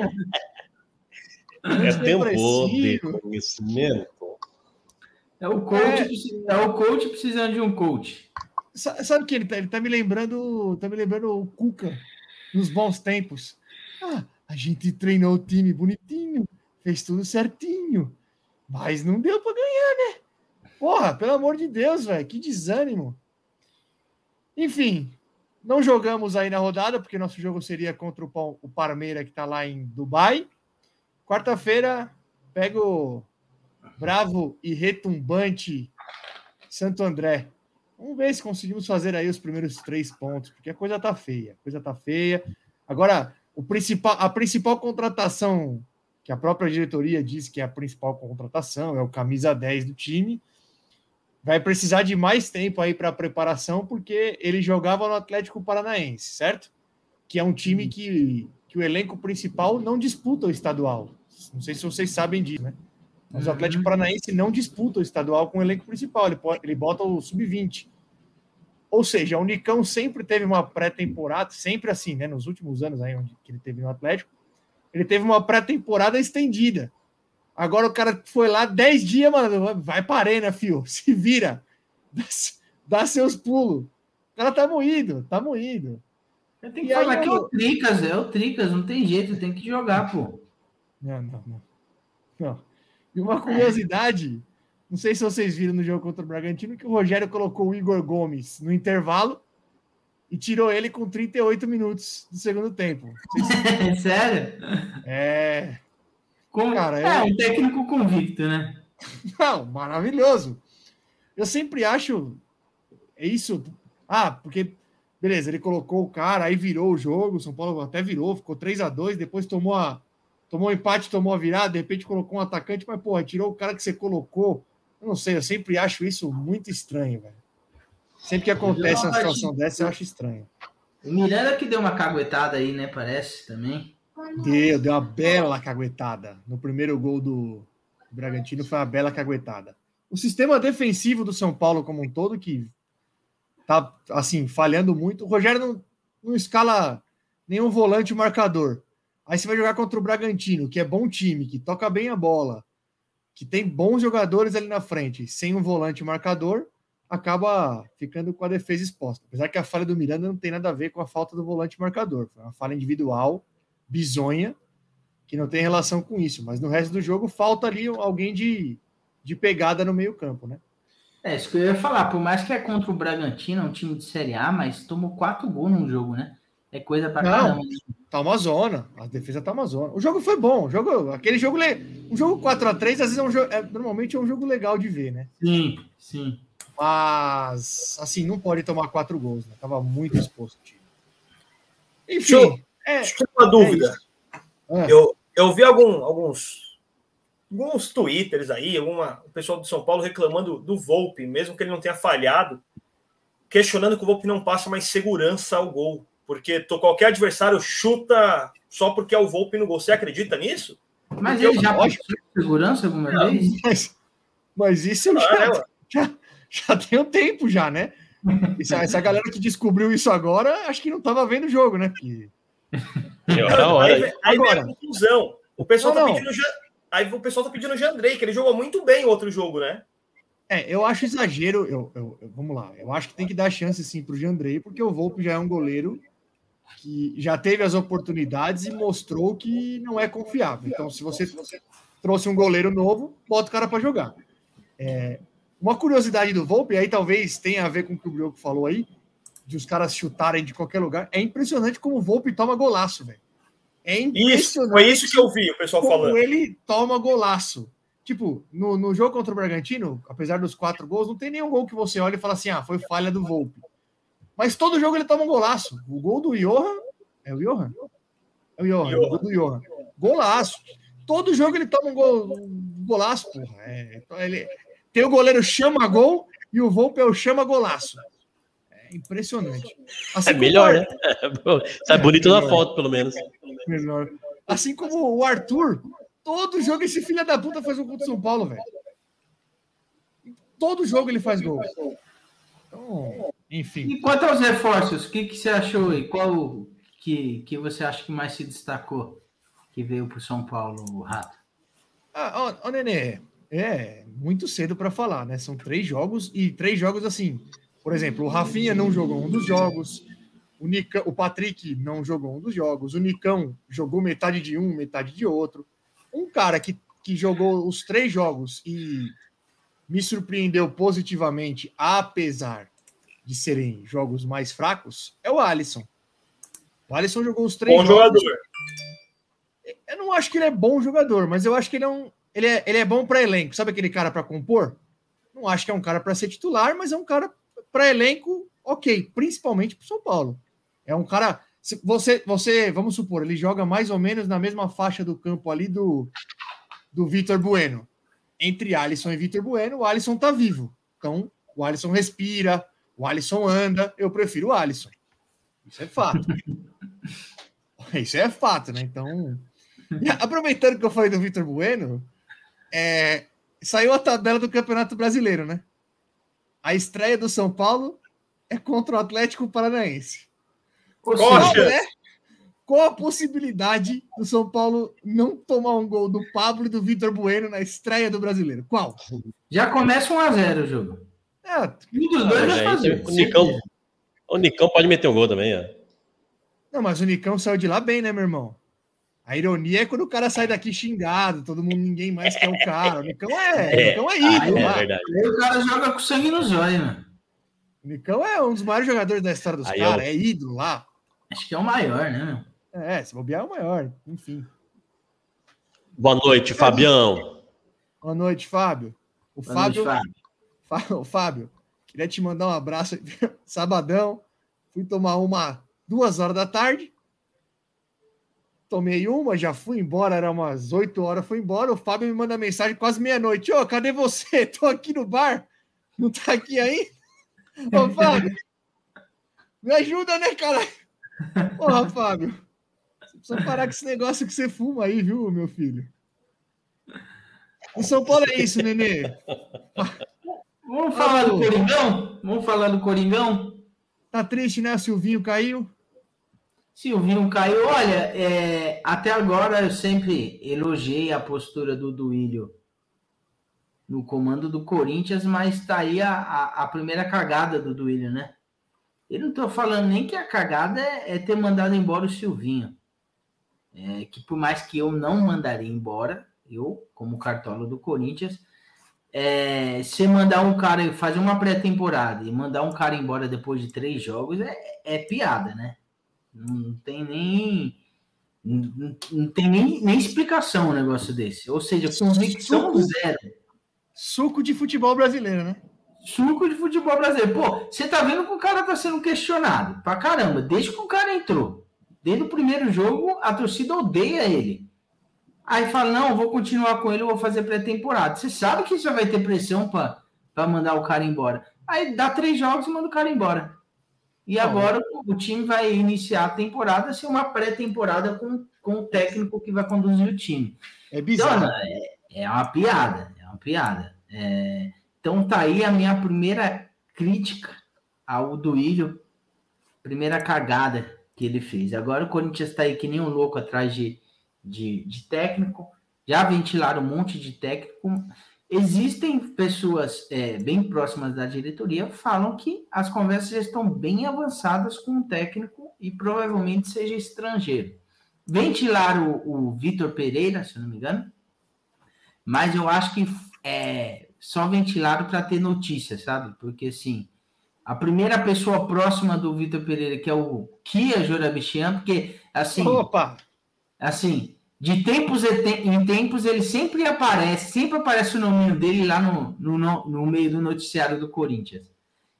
É tempo de conhecimento. É o coach, é, é o coach precisando de um coach. Sabe o que ele tá? Ele tá me lembrando, tá me lembrando o Cuca nos bons tempos. Ah, a gente treinou o time bonitinho, fez tudo certinho, mas não deu para ganhar, né? Porra, pelo amor de Deus, velho, que desânimo. Enfim, não jogamos aí na rodada, porque nosso jogo seria contra o, o Parmeira, que está lá em Dubai. Quarta-feira, pego bravo e retumbante Santo André. Vamos ver se conseguimos fazer aí os primeiros três pontos, porque a coisa tá feia. A coisa tá feia. Agora, o principal, a principal contratação que a própria diretoria diz que é a principal contratação, é o camisa 10 do time. Vai precisar de mais tempo aí para preparação, porque ele jogava no Atlético Paranaense, certo? Que é um time que, que o elenco principal não disputa o estadual. Não sei se vocês sabem disso, né? Mas o Atlético Paranaense não disputa o estadual com o elenco principal, ele, pode, ele bota o sub-20. Ou seja, o Nicão sempre teve uma pré-temporada, sempre assim, né? Nos últimos anos aí, onde que ele teve no Atlético, ele teve uma pré-temporada estendida. Agora o cara foi lá 10 dias, mano. Vai para arena, fio. Se vira. Dá, dá seus pulos. O cara tá moído, tá moído. Eu tenho que e falar que é o Tricas, é o Tricas, não tem jeito, tem que jogar, pô. Não, não, não. não. E uma curiosidade, não sei se vocês viram no jogo contra o Bragantino, que o Rogério colocou o Igor Gomes no intervalo e tirou ele com 38 minutos do segundo tempo. Se... Sério? É. Como... Cara, é eu... um técnico convicto, né? Não, maravilhoso. Eu sempre acho é isso. Ah, porque beleza, ele colocou o cara, aí virou o jogo, São Paulo até virou, ficou 3 a 2 depois tomou a tomou um empate, tomou a virada, de repente colocou um atacante, mas porra, tirou o cara que você colocou. Eu não sei, eu sempre acho isso muito estranho, velho. Sempre que acontece uma situação dessa, eu acho estranho. O Miranda que deu uma caguetada aí, né? Parece também. Deu, deu uma bela caguetada. No primeiro gol do Bragantino foi uma bela caguetada. O sistema defensivo do São Paulo como um todo, que tá, assim, falhando muito. O Rogério não, não escala nenhum volante marcador. Aí você vai jogar contra o Bragantino, que é bom time, que toca bem a bola, que tem bons jogadores ali na frente, sem um volante marcador acaba ficando com a defesa exposta. Apesar que a falha do Miranda não tem nada a ver com a falta do volante marcador. Foi uma falha individual, bizonha, que não tem relação com isso. Mas no resto do jogo falta ali alguém de, de pegada no meio-campo, né? É, isso que eu ia falar. Por mais que é contra o Bragantino, um time de Série A, mas tomou quatro gols num jogo, né? É coisa pra não, caramba. Tá uma zona. A defesa tá uma zona. O jogo foi bom. O jogo, aquele jogo. Um jogo 4 a 3 às vezes é um jogo. É, normalmente é um jogo legal de ver, né? Sim, sim. Mas, assim, não pode tomar quatro gols, né? Tava muito exposto. Enfim. Deixa é, deixa eu uma dúvida. É eu, eu vi algum, alguns, alguns twitters aí, alguma, o pessoal do São Paulo reclamando do Volpe, mesmo que ele não tenha falhado, questionando que o Volpe não passa mais segurança ao gol. Porque qualquer adversário chuta só porque é o Volpe no gol. Você acredita nisso? Mas porque ele já passou segurança alguma vez? Mas, mas isso eu já, ah, já, já tem um tempo já, né? Essa, essa galera que descobriu isso agora, acho que não estava vendo o jogo, né? Porque... Não, aí, aí agora. a conclusão. O pessoal não, tá pedindo aí o pessoal tá pedindo o Jandrei, que ele jogou muito bem o outro jogo, né? É, eu acho exagero. Eu, eu, eu, vamos lá, eu acho que tem que dar chance sim para o Jandrei, porque o Volpe já é um goleiro que já teve as oportunidades e mostrou que não é confiável. Então, se você, se você trouxe um goleiro novo, bota o cara para jogar. É, uma curiosidade do Volpe, aí talvez tenha a ver com o que o Brioco falou aí, de os caras chutarem de qualquer lugar. É impressionante como o Volpe toma golaço, velho. É impressionante. Isso, foi isso que eu vi o pessoal como falando. ele toma golaço. Tipo, no, no jogo contra o Bragantino, apesar dos quatro gols, não tem nenhum gol que você olha e fala assim, ah, foi falha do Volpe. Mas todo jogo ele toma um golaço. O gol do Johan. É o Johan? É o Johan, Johan. o gol do Johan. Golaço. Todo jogo ele toma um, gol, um golaço, porra. É, ele, tem o goleiro chama gol e o Volpe é o chama golaço. É impressionante. Assim é melhor, né? Sai bonito é na foto, pelo menos. Melhor. Assim como o Arthur, todo jogo esse filho da puta faz um gol do São Paulo, velho. Todo jogo ele faz gol. Então, enfim. E quanto aos reforços, o que, que você achou aí? Qual que, que você acha que mais se destacou que veio para o São Paulo, o Rato? Ah, ó, ó, Nenê, é muito cedo para falar, né? São três jogos e três jogos assim. Por exemplo, o Rafinha não jogou um dos jogos, o, Nicão, o Patrick não jogou um dos jogos, o Nicão jogou metade de um, metade de outro. Um cara que, que jogou os três jogos e me surpreendeu positivamente, apesar de serem jogos mais fracos, é o Alisson. O Alisson jogou os três bom jogos. jogador. Eu não acho que ele é bom jogador, mas eu acho que ele é um, ele é, ele é bom para elenco. Sabe aquele cara para compor? Não acho que é um cara para ser titular, mas é um cara para elenco ok, principalmente para São Paulo. É um cara. Você, você, vamos supor, ele joga mais ou menos na mesma faixa do campo ali do, do Vitor Bueno. Entre Alisson e Vitor Bueno, o Alisson tá vivo. Então, o Alisson respira, o Alisson anda. Eu prefiro o Alisson. Isso é fato. Isso é fato, né? Então, aproveitando que eu falei do Vitor Bueno, é, saiu a tabela do Campeonato Brasileiro, né? A estreia do São Paulo é contra o Atlético Paranaense. Coxa. seja, né? Qual a possibilidade do São Paulo não tomar um gol do Pablo e do Vitor Bueno na estreia do Brasileiro? Qual? já começa 1x0 o jogo. É, Um dos dois Ah, vai fazer. o, Nicão, o Nicão pode meter um gol também, ó. não, mas o Nicão saiu de lá bem, né, meu irmão? A ironia é quando o cara sai daqui xingado, todo mundo, ninguém mais quer o cara. O Nicão é, o É. Nicão é ídolo. É lá. verdade. Aí o cara joga com sangue nos olhos, mano. O Nicão é um dos maiores jogadores da história dos Aí caras, eu- é ídolo lá. Acho que é o maior, né? É, se bobear é o maior, enfim. Boa noite, Fabião. Boa noite, Fábio. O Boa noite, Fábio, Fábio. Fá- ô, Fábio, queria te mandar um abraço. Sabadão, fui tomar uma duas horas da tarde. Tomei uma, já fui embora, era umas 8 horas, fui embora. O Fábio me manda mensagem quase meia-noite. Ô, cadê você? Tô aqui no bar. Não tá aqui aí? Ô, Fábio, me ajuda, né, cara? Porra, Fábio. Você precisa parar com esse negócio que você fuma aí, viu, meu filho? O São Paulo é isso, Nenê. Vamos falar do Coringão? Vamos falar do Coringão? Tá triste, né? O Silvinho caiu. Silvinho caiu. Olha, é, até agora eu sempre elogiei a postura do Duílio no comando do Corinthians, mas tá aí a, a, a primeira cagada do Duílio, né? Eu não tô falando nem que a cagada é, é ter mandado embora o Silvinho. É, que por mais que eu não mandaria embora, eu, como cartola do Corinthians, é, se mandar um cara fazer uma pré-temporada e mandar um cara embora depois de três jogos é, é piada, né? Não tem nem. Não, não tem nem, nem explicação um negócio desse. Ou seja, convicção Suco. zero. Suco de futebol brasileiro, né? Suco de futebol brasileiro. Pô, você tá vendo que o cara tá sendo questionado pra caramba, desde que o cara entrou. Desde o primeiro jogo, a torcida odeia ele. Aí fala: não, vou continuar com ele, vou fazer pré-temporada. Você sabe que você vai ter pressão pra, pra mandar o cara embora. Aí dá três jogos e manda o cara embora. E agora o, time vai iniciar a temporada sem uma pré-temporada com, com o técnico que vai conduzir o time. É Então, bizarro. é, é uma piada, é uma piada. É, então tá aí a minha primeira crítica ao Duílio, primeira cagada que ele fez. Agora o Corinthians tá aí que nem um louco atrás de, de, de técnico, já ventilaram um monte de técnico. Existem pessoas é, bem próximas da diretoria que falam que as conversas já estão bem avançadas com o técnico e provavelmente seja estrangeiro. Ventilaram o, o Vitor Pereira, se eu não me engano, mas eu acho que é só ventilado para ter notícia, sabe? Porque assim, a primeira pessoa próxima do Vitor Pereira, que é o Kia Jorabichian, porque assim, Opa! assim, de tempos em te- em tempos ele sempre aparece, sempre aparece o nome dele lá no, no, no- meio do noticiário do Corinthians.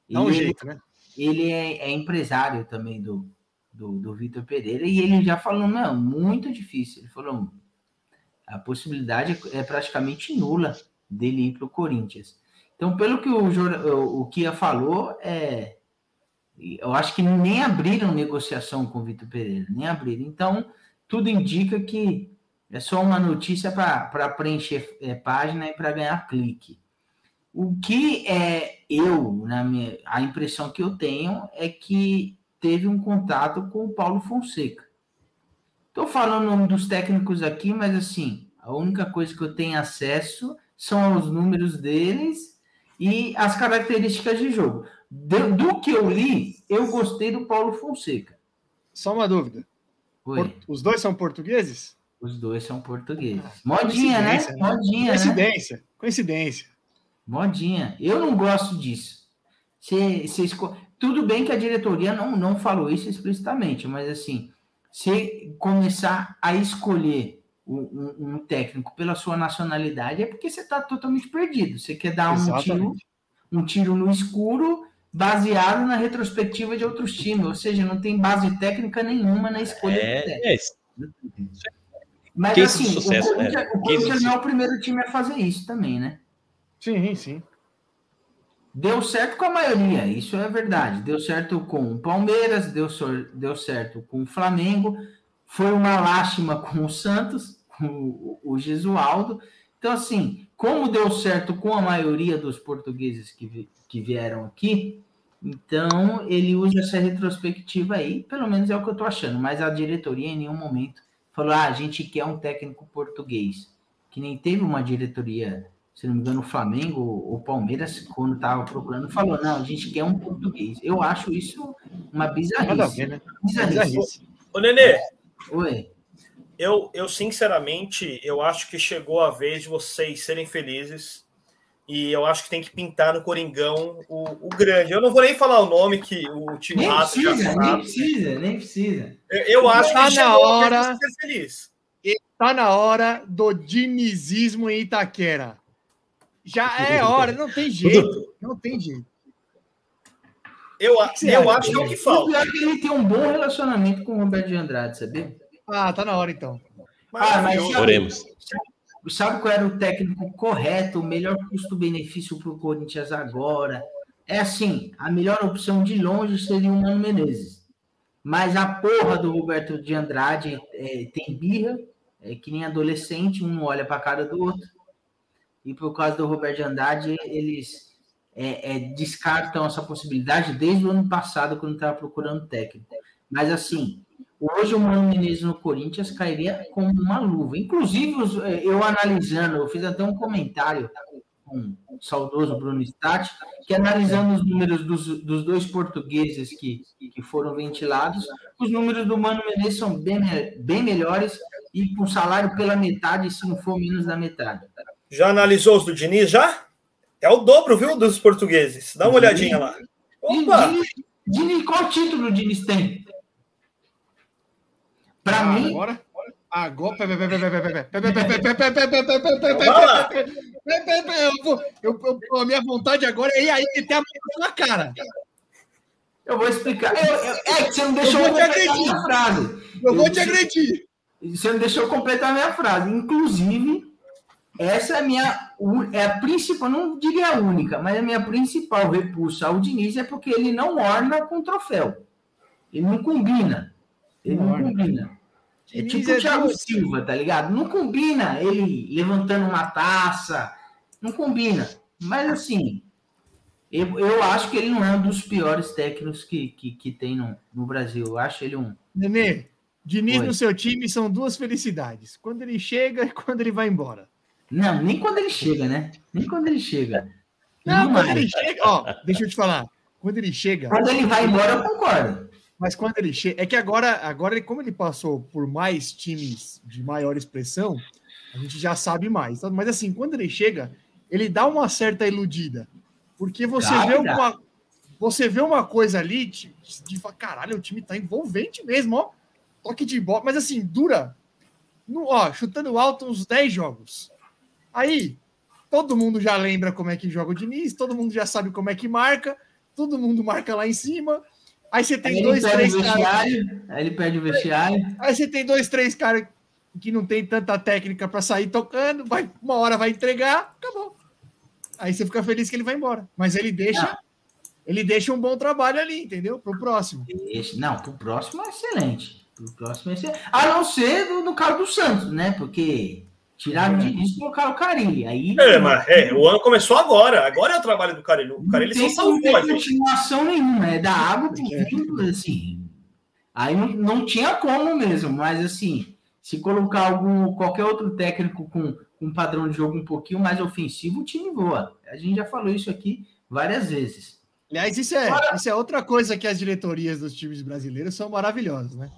Dá um ele, jeito, né? ele é, é empresário também do, do, do Vitor Pereira e ele já falou, não, muito difícil. Ele falou, a possibilidade é praticamente nula dele ir para o Corinthians. Então, pelo que o, o Kia falou, é, eu acho que nem abriram negociação com o Vitor Pereira, nem abriram. Então, tudo indica que é só uma notícia para preencher é, página e para ganhar clique. O que é eu, na minha, a impressão que eu tenho é que teve um contato com o Paulo Fonseca. Estou falando dos técnicos aqui, mas assim, a única coisa que eu tenho acesso são os números deles e as características de jogo. Do que eu li, eu gostei do Paulo Fonseca. Só uma dúvida. Por- Os dois são portugueses? os dois são portugueses. Modinha, né? Coincidência, né? Modinha, né? Coincidência. Coincidência. Modinha. Eu não gosto disso. Cê, cê esco- Tudo bem que a diretoria não, não falou isso explicitamente, mas assim, se começar a escolher um, um- um técnico pela sua nacionalidade, é porque você está totalmente perdido. Você quer dar um tiro, um tiro no escuro baseado na retrospectiva de outros times, ou seja, não tem base técnica nenhuma na escolha é, do técnico. É, Mas Case assim, sucesso, o Corinthians, né? o Corinthians não é o primeiro time a fazer isso também, né? Sim, sim. Deu certo com a maioria, isso é verdade. Deu certo com o Palmeiras, deu, deu certo com o Flamengo, foi uma lástima com o Santos, com o, o Gesualdo. Então, assim, como deu certo com a maioria dos portugueses que, vi- que vieram aqui, então ele usa essa retrospectiva aí, pelo menos é o que eu tô achando, mas a diretoria em nenhum momento falou: ah, a gente quer um técnico português. Que nem teve uma diretoria se não me engano, o Flamengo ou Palmeiras, quando estava procurando, falou: não, a gente quer um português. Eu acho isso uma bizarrice. Nada a ver, né? Bizarrice. Bizarrice. Ô, Nenê, Oi. eu, eu sinceramente, eu acho que chegou a vez de vocês serem felizes e eu acho que tem que pintar no Coringão o, o grande. Eu não vou nem falar o nome que o time Nem rato já precisa, nem precisa, nem precisa. Eu, eu acho Tá que na hora. ser feliz. Tá na hora do dinizismo em Itaquera. Já é hora, não tem jeito. Não tem jeito. Eu, eu acho que é o que O falta. pior é que ele tem um bom relacionamento com o Roberto de Andrade, sabia? Ah, tá na hora então. Ah, mas. Oremos. Sabe qual era o técnico correto, o melhor custo-benefício para o Corinthians agora? É assim, a melhor opção de longe seria o Mano Menezes. Mas a porra do Roberto de Andrade é, tem birra, é que nem adolescente, um olha para a cara do outro. E por causa do Roberto de Andrade, eles é, é, descartam essa possibilidade desde o ano passado, quando estava procurando técnico. Mas assim, Hoje o Mano Menezes no Corinthians cairia como uma luva. Inclusive, eh, eu analisando, eu fiz até um comentário com o saudoso Bruno Statti, que analisando os números dos, dos dois portugueses que, que foram ventilados, os números do Mano Menezes são bem, bem melhores e com salário pela metade, se não for menos da metade. Já analisou os do Diniz já? É o dobro, viu, dos portugueses. Dá uma olhadinha lá. Opa! Diniz, Diniz, qual título o Diniz tem? Para mim. Agora? Agora. Eu, a minha vontade agora é ir aí meter a mão na cara. Eu vou explicar. é que você não deixou eu completar a minha frase. Eu vou te agredir. Você não deixou completar a minha frase. Inclusive, essa é a minha é a principal, não diria a única, mas a minha principal repulsa ao Diniz é porque ele não orna com troféu. Ele não combina. Ele não, não combina. É tipo é o Thiago. Silva, tá ligado? Não combina ele levantando uma taça. Não combina. Mas assim, eu, eu acho que ele não é um dos piores técnicos que, que, que tem no, no Brasil. Eu acho ele um. Nenê, Diniz Oi. no seu time são duas felicidades. Quando ele chega e quando ele vai embora. Não, nem quando ele chega, né? Nem quando ele chega. Não, Não quando mais. ele chega. Ó, deixa eu te falar. Quando ele chega. Quando ele vai embora, eu concordo. Mas quando ele chega. É que agora, agora ele- como ele passou por mais times de maior expressão, a gente já sabe mais. Mas assim, quando ele chega, ele dá uma certa iludida. Porque você Dá, vê dá. uma. Você vê uma coisa ali de, de caralho, o time tá envolvente mesmo, ó. Toque de bola. Mas assim, dura. No, ó, chutando alto uns 10 jogos. Aí, todo mundo já lembra como é que joga o Diniz, todo mundo já sabe como é que marca, todo mundo marca lá em cima. Aí você Aí tem ele dois, três caras. aí ele perde o vestiário. Aí você tem dois, três caras que não tem tanta técnica para sair tocando, vai, uma hora vai entregar, acabou. Aí você fica feliz que ele vai embora. Mas ele deixa, ele deixa um bom trabalho ali, entendeu? Pro próximo. Não, pro próximo é excelente. Pro próximo é excelente. A não ser do, no caso do Santos, né? Porque tiraram de início e colocaram o Carilli. Aí É, mas é, o ano começou agora. Agora é o trabalho do Carilli. O não Carilli tem só salvou a gente. continuação nenhuma. É da água pro vinho, assim. Aí não, não tinha como mesmo, mas assim, se colocar algum qualquer outro técnico com um padrão de jogo um pouquinho mais ofensivo, o time voa. A gente já falou isso aqui várias vezes. Aliás, isso é, isso é outra coisa que as diretorias dos times brasileiros são maravilhosas, né?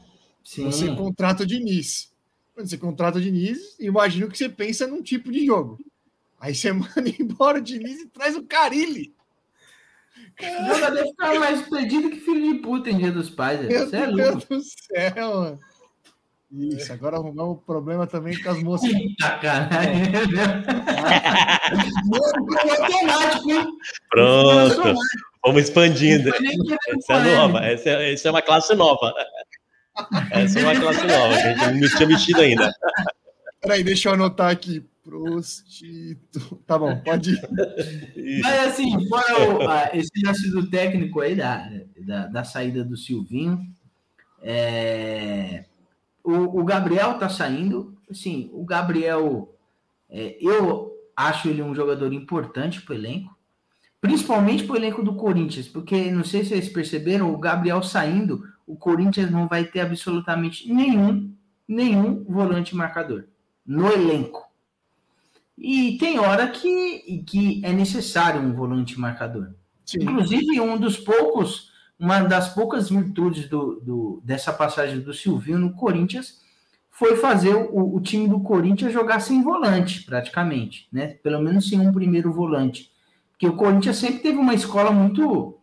Sim. Você contrata o Diniz. Quando você contrata o Diniz, imagino que você pensa num tipo de jogo. Aí você manda embora o Diniz e traz o Carilli. O jogador fica mais perdido que filho de puta em dia dos pais. velho. Meu Você é Deus do céu, mano. Isso, agora arrumamos um problema também com as moças. Sacanagem. automático, hein? Pronto. Vamos expandindo. Essa é nova. Essa é, essa é uma classe nova. Essa é uma classe nova, que a gente não tinha mexido ainda. Peraí, deixa eu anotar aqui. Prostito. Tá bom, pode ir. Mas assim, fora o, a, esse lance do técnico aí, da, da, da saída do Silvinho, é, o, o, Gabriel tá saindo. Assim, o Gabriel, é, eu acho ele um jogador importante para o elenco, principalmente para o elenco do Corinthians, porque não sei se vocês perceberam, o Gabriel saindo, o Corinthians não vai ter absolutamente nenhum, nenhum volante marcador no elenco. E tem hora que, que é necessário um volante marcador. Sim. Inclusive, um dos poucos, uma das poucas virtudes do, do, dessa passagem do Silvinho no Corinthians foi fazer o, o, time do Corinthians jogar sem volante, praticamente, né? Pelo menos sem um primeiro volante. Porque o Corinthians sempre teve uma escola muito,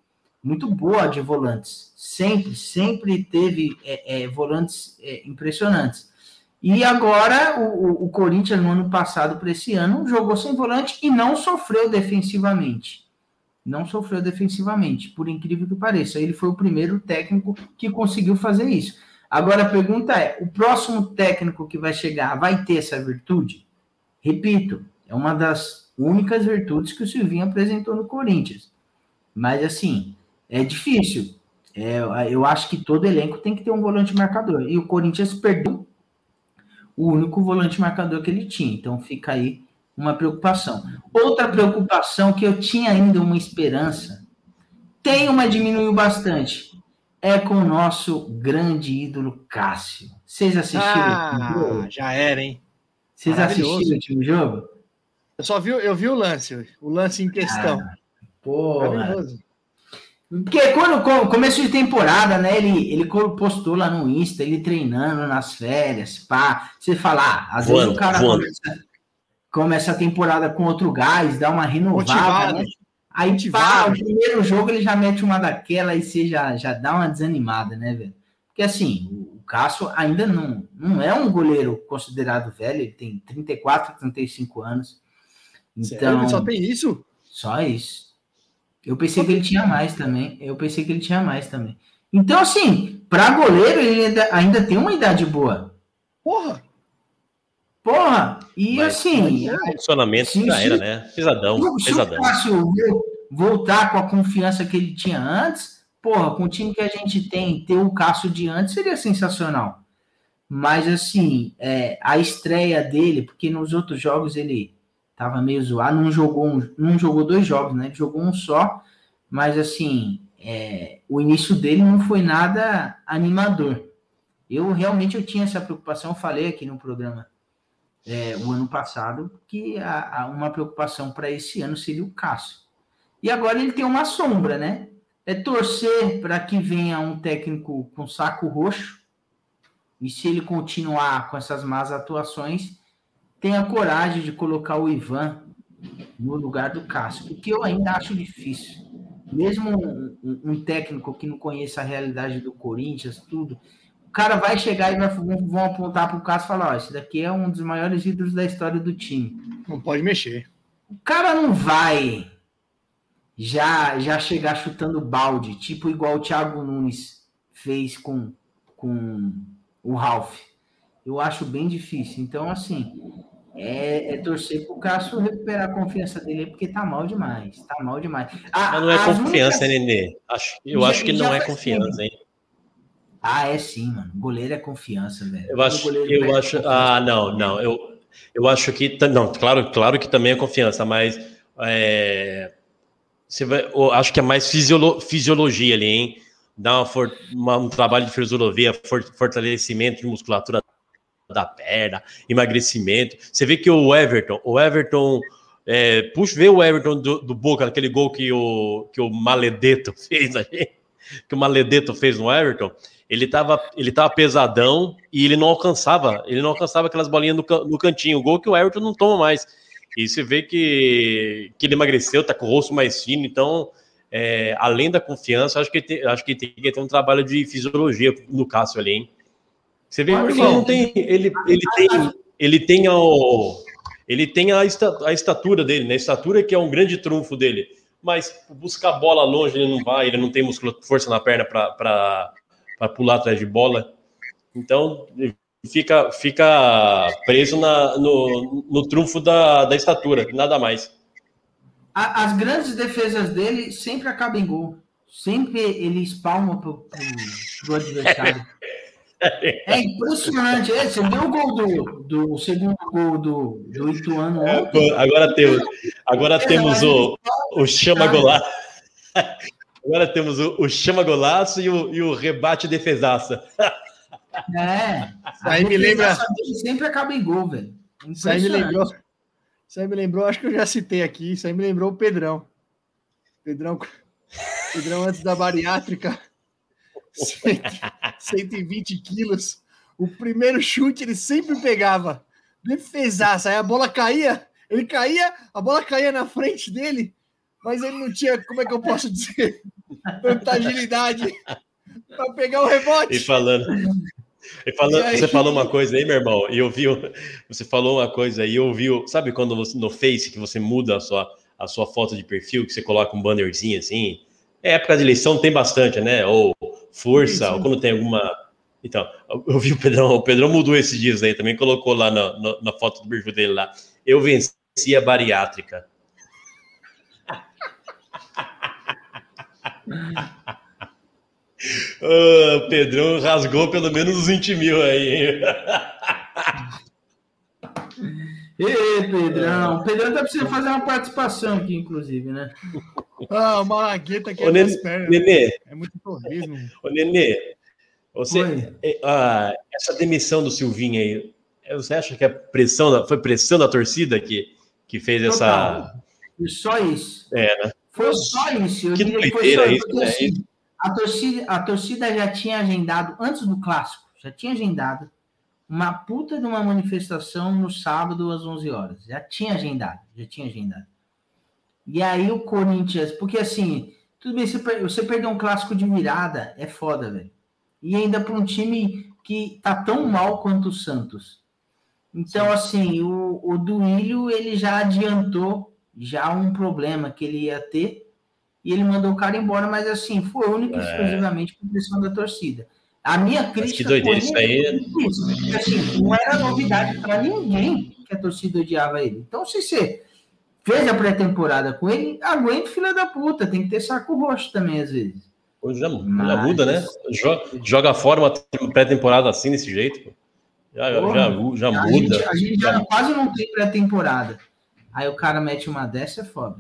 muito boa de volantes. Sempre, sempre teve é, é, volantes é, impressionantes. E agora o, o Corinthians, no ano passado para esse ano, jogou sem volante e não sofreu defensivamente. Não sofreu defensivamente, por incrível que pareça. Ele foi o primeiro técnico que conseguiu fazer isso. Agora a pergunta é: o próximo técnico que vai chegar vai ter essa virtude? Repito, é uma das únicas virtudes que o Silvinho apresentou no Corinthians. Mas assim, é difícil. É, eu acho que todo elenco tem que ter um volante marcador. E o Corinthians perdeu o único volante marcador que ele tinha. Então fica aí uma preocupação. Outra preocupação que eu tinha ainda uma esperança, tem uma diminuiu bastante, é com o nosso grande ídolo Cássio. Vocês assistiram ah, Já era, hein? Vocês assistiram o último jogo? Eu só vi, eu vi o lance, o lance em questão. Ah, porra. Porque quando começo de temporada, né? Ele, ele postou lá no Insta, ele treinando nas férias, pá. Você fala, ah, às voando, vezes o cara começa, começa, a temporada com outro gás, dá uma renovada, Motivado. né? Aí, Motivado. pá, o primeiro jogo ele já mete uma daquela e você já, já dá uma desanimada, né, velho? Porque assim, o Cássio ainda não, não é um goleiro considerado velho, ele tem 34, 35 anos. Então, Sério? Ele só tem isso? Só isso. Eu pensei que ele tinha mais também. Eu pensei que ele tinha mais também. Então, assim, para goleiro, ele ainda, ainda, tem uma idade boa. Porra! Porra! E Mas, assim. O funcionamento sim, já era, né? Pesadão. Se pesadão. fácil voltar com a confiança que ele tinha antes, porra, com o time que a gente tem, ter o Cássio de antes seria sensacional. Mas, assim, é, a estreia dele, porque nos outros jogos ele tava meio zoado, não jogou, não jogou dois jogos, né? Jogou um só, mas assim, é, o início dele não foi nada animador. Eu realmente eu tinha essa preocupação, eu falei aqui no programa é, o ano passado que a, a uma preocupação para esse ano seria o Cássio. E agora ele tem uma sombra, né? É torcer para que venha um técnico com saco roxo, e se ele continuar com essas más atuações, tenha coragem de colocar o Ivan no lugar do Cássio, porque eu ainda acho difícil. Mesmo um, um, técnico que não conheça a realidade do Corinthians, tudo, o cara vai chegar e vai, vão apontar para o Cássio e falar: Ó, esse daqui é um dos maiores ídolos da história do time. Não pode mexer. O cara não vai já já chegar chutando balde, tipo igual o Thiago Nunes fez com, com o Ralph. Eu acho bem difícil. Então, assim, é, é torcer pro Cássio recuperar a confiança dele, porque tá mal demais. Tá mal demais. Ah, Mas não é confiança, únicas... Nenê. Acho, eu já, acho que não é confiança, hein? Ah, é sim, mano. Goleiro é confiança, velho. Eu acho, eu acho. Ah, não, não. Eu, eu acho que. Não, claro, claro que também é confiança, mas. É, você vai, eu acho que é mais fisiolo, fisiologia ali, hein? Dá uma, uma, um trabalho de fisiologia, for, fortalecimento de musculatura da perna, emagrecimento. Você vê que o Everton, o Everton, é, puxa, vê o Everton do, do Boca, aquele gol que o, que o Maledeto fez aí, que o Maledeto fez no Everton, ele tava, ele tava pesadão e ele não alcançava, ele não alcançava aquelas bolinhas no, no cantinho, o gol que o Everton não toma mais. E você vê que, que ele emagreceu, tá com o rosto mais fino, então, é, além da confiança, acho que, tem, acho que tem que ter um trabalho de fisiologia no Cássio ali, hein? Você vê porque ele não tem. Ele, ele tem. Ele tem o. Ele tem a, a estatura dele, né? A estatura que é um grande trunfo dele. Mas buscar bola longe ele não vai, ele não tem força na perna para pular atrás de bola. Então, fica, fica preso na, no, no trunfo da, da estatura, nada mais. As grandes defesas dele sempre acabam em gol. Sempre ele espalma para o adversário. É impressionante. É, você viu o gol do, do segundo gol do, do Ituano? É, agora temos, agora temos o, o chama golaço. Agora temos o, o chama golaço e o, e o rebate defesaça. É. Isso aí me lembra. Sempre acaba em gol, velho. Isso aí me lembrou. Isso aí me lembrou, acho que eu já citei aqui. Isso aí me lembrou o Pedrão. Pedrão, Pedrão antes da bariátrica. 120 quilos. O primeiro chute ele sempre pegava. Defesaça. Aí a bola caía. Ele caía, a bola caía na frente dele, mas ele não tinha, como é que eu posso dizer, tanta agilidade para pegar o rebote. E falando, e falando, e aí... você falou uma coisa aí, meu irmão, e eu vi, você falou uma coisa aí, eu vi, sabe quando você, no Face que você muda a sua, a sua foto de perfil, que você coloca um bannerzinho assim? É época de eleição tem bastante, né? Ou força, ou quando tem alguma. Então, eu vi o Pedrão, o Pedrão mudou esses dias aí também, colocou lá na, na, na foto do perfil dele lá. Eu venci a bariátrica. oh, Pedrão rasgou pelo menos uns 20 mil aí. Ê, Pedrão. O Pedrão tá precisando fazer uma participação aqui, inclusive, né? Ah, o Malagueta aqui é Nenê, pernas. Nenê. É muito torresmo. Ô, Nenê, você, é, ah, essa demissão do Silvinho aí, você acha que é pressão da, foi pressão da torcida que, que fez Total. essa. E só isso. É, né? Foi só isso. Eu que doideira isso, né? Assim, a, torcida, a torcida já tinha agendado, antes do clássico, já tinha agendado uma puta de uma manifestação no sábado às 11 horas. Já tinha agendado, já tinha agendado. E aí o Corinthians, porque assim, tudo bem, você, você perder um clássico de virada é foda, velho. E ainda para um time que tá tão mal quanto o Santos. Então, Sim. assim, o, o Duílio, ele já adiantou já um problema que ele ia ter e ele mandou o cara embora, mas assim, foi único e é. exclusivamente por pressão da torcida. A minha crítica. Mas que doideira isso aí. É assim, não era novidade para ninguém que a torcida odiava ele. Então, se você fez a pré-temporada com ele, aguenta filha da puta, tem que ter saco roxo também, às vezes. Hoje já, Mas... já muda, né? Joga, joga fora uma pré-temporada assim, desse jeito. Já, Porra, já, já, muda. A gente, a gente já quase não tem pré-temporada. Aí o cara mete uma dessa, é foda.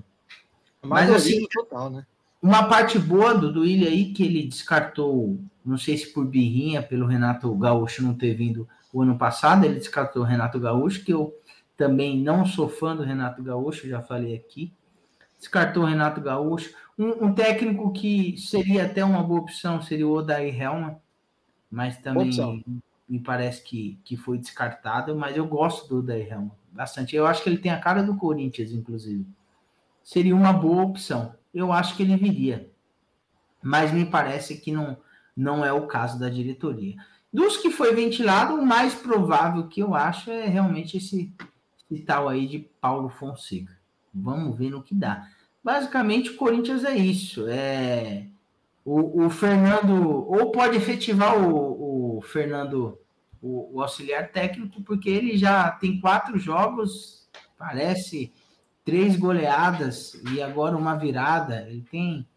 Mas assim, total, né? uma parte boa do, do Willian aí, que ele descartou, não sei se por birrinha, pelo Renato Gaúcho não ter vindo o ano passado, ele descartou o Renato Gaúcho, que eu também não sou fã do Renato Gaúcho, já falei aqui. Descartou o Renato Gaúcho. Um, um técnico que seria até uma boa opção seria o Odair Helma, mas também me parece que, que foi descartado. Mas eu gosto do Odair Helma bastante. Eu acho que ele tem a cara do Corinthians, inclusive. Seria uma boa opção. Eu acho que ele viria. Mas me parece que não, não é o caso da diretoria. Dos que foi ventilado, o mais provável que eu acho é realmente esse, esse tal aí de Paulo Fonseca. Vamos ver no que dá. Basicamente, o Corinthians é isso. É o, o Fernando ou pode efetivar o, o Fernando o, o, auxiliar técnico, porque ele já tem quatro jogos, parece três goleadas e agora uma virada. Ele tem,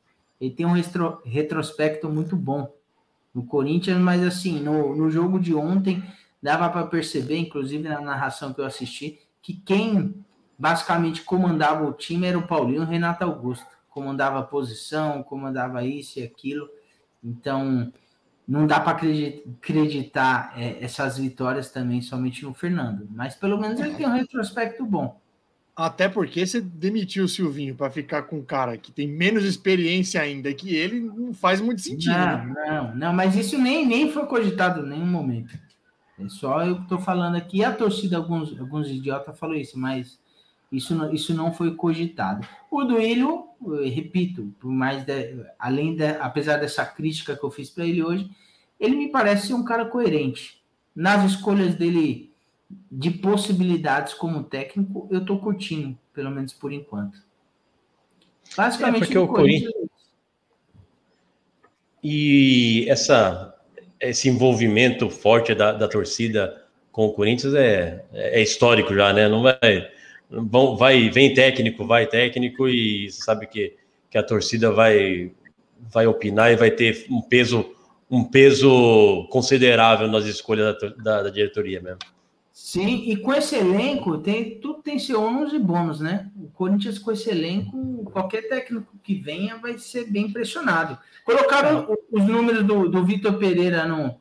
ele tem um retro, retrospecto muito bom no Corinthians, mas assim, no, no jogo de ontem, dava para perceber, inclusive na narração que eu assisti, que quem basicamente comandava o time era o Paulinho o Renato Augusto. Comandava a posição, comandava isso e aquilo. Então, não dá para acreditar é, essas vitórias também somente no Fernando, mas pelo menos ele tem um retrospecto bom. Até porque você demitiu o Silvinho para ficar com um cara que tem menos experiência ainda que ele, não faz muito sentido. Não, né? não, não, mas isso nem, nem foi cogitado em nenhum momento. É só eu que estou falando aqui, a torcida, alguns, alguns idiotas falou isso, mas isso não, isso não foi cogitado. O Duílio, repito, por mais de, além de, apesar dessa crítica que eu fiz para ele hoje, ele me parece ser um cara coerente. nas escolhas dele de possibilidades como técnico, eu tô curtindo, pelo menos por enquanto. Basicamente, é porque o Corinthians. E essa, esse envolvimento forte da, da torcida com o Corinthians é, é histórico já, né? Não vai, vão, vai, vem técnico, vai técnico e sabe que, que a torcida vai, vai opinar e vai ter um peso, um peso considerável nas escolhas da, da, da diretoria mesmo. Sim, e com esse elenco, tem, tudo tem seu ônus e bônus, né? O Corinthians com esse elenco, qualquer técnico que venha vai ser bem impressionado. Colocaram é. os números do, do Vitor Pereira no,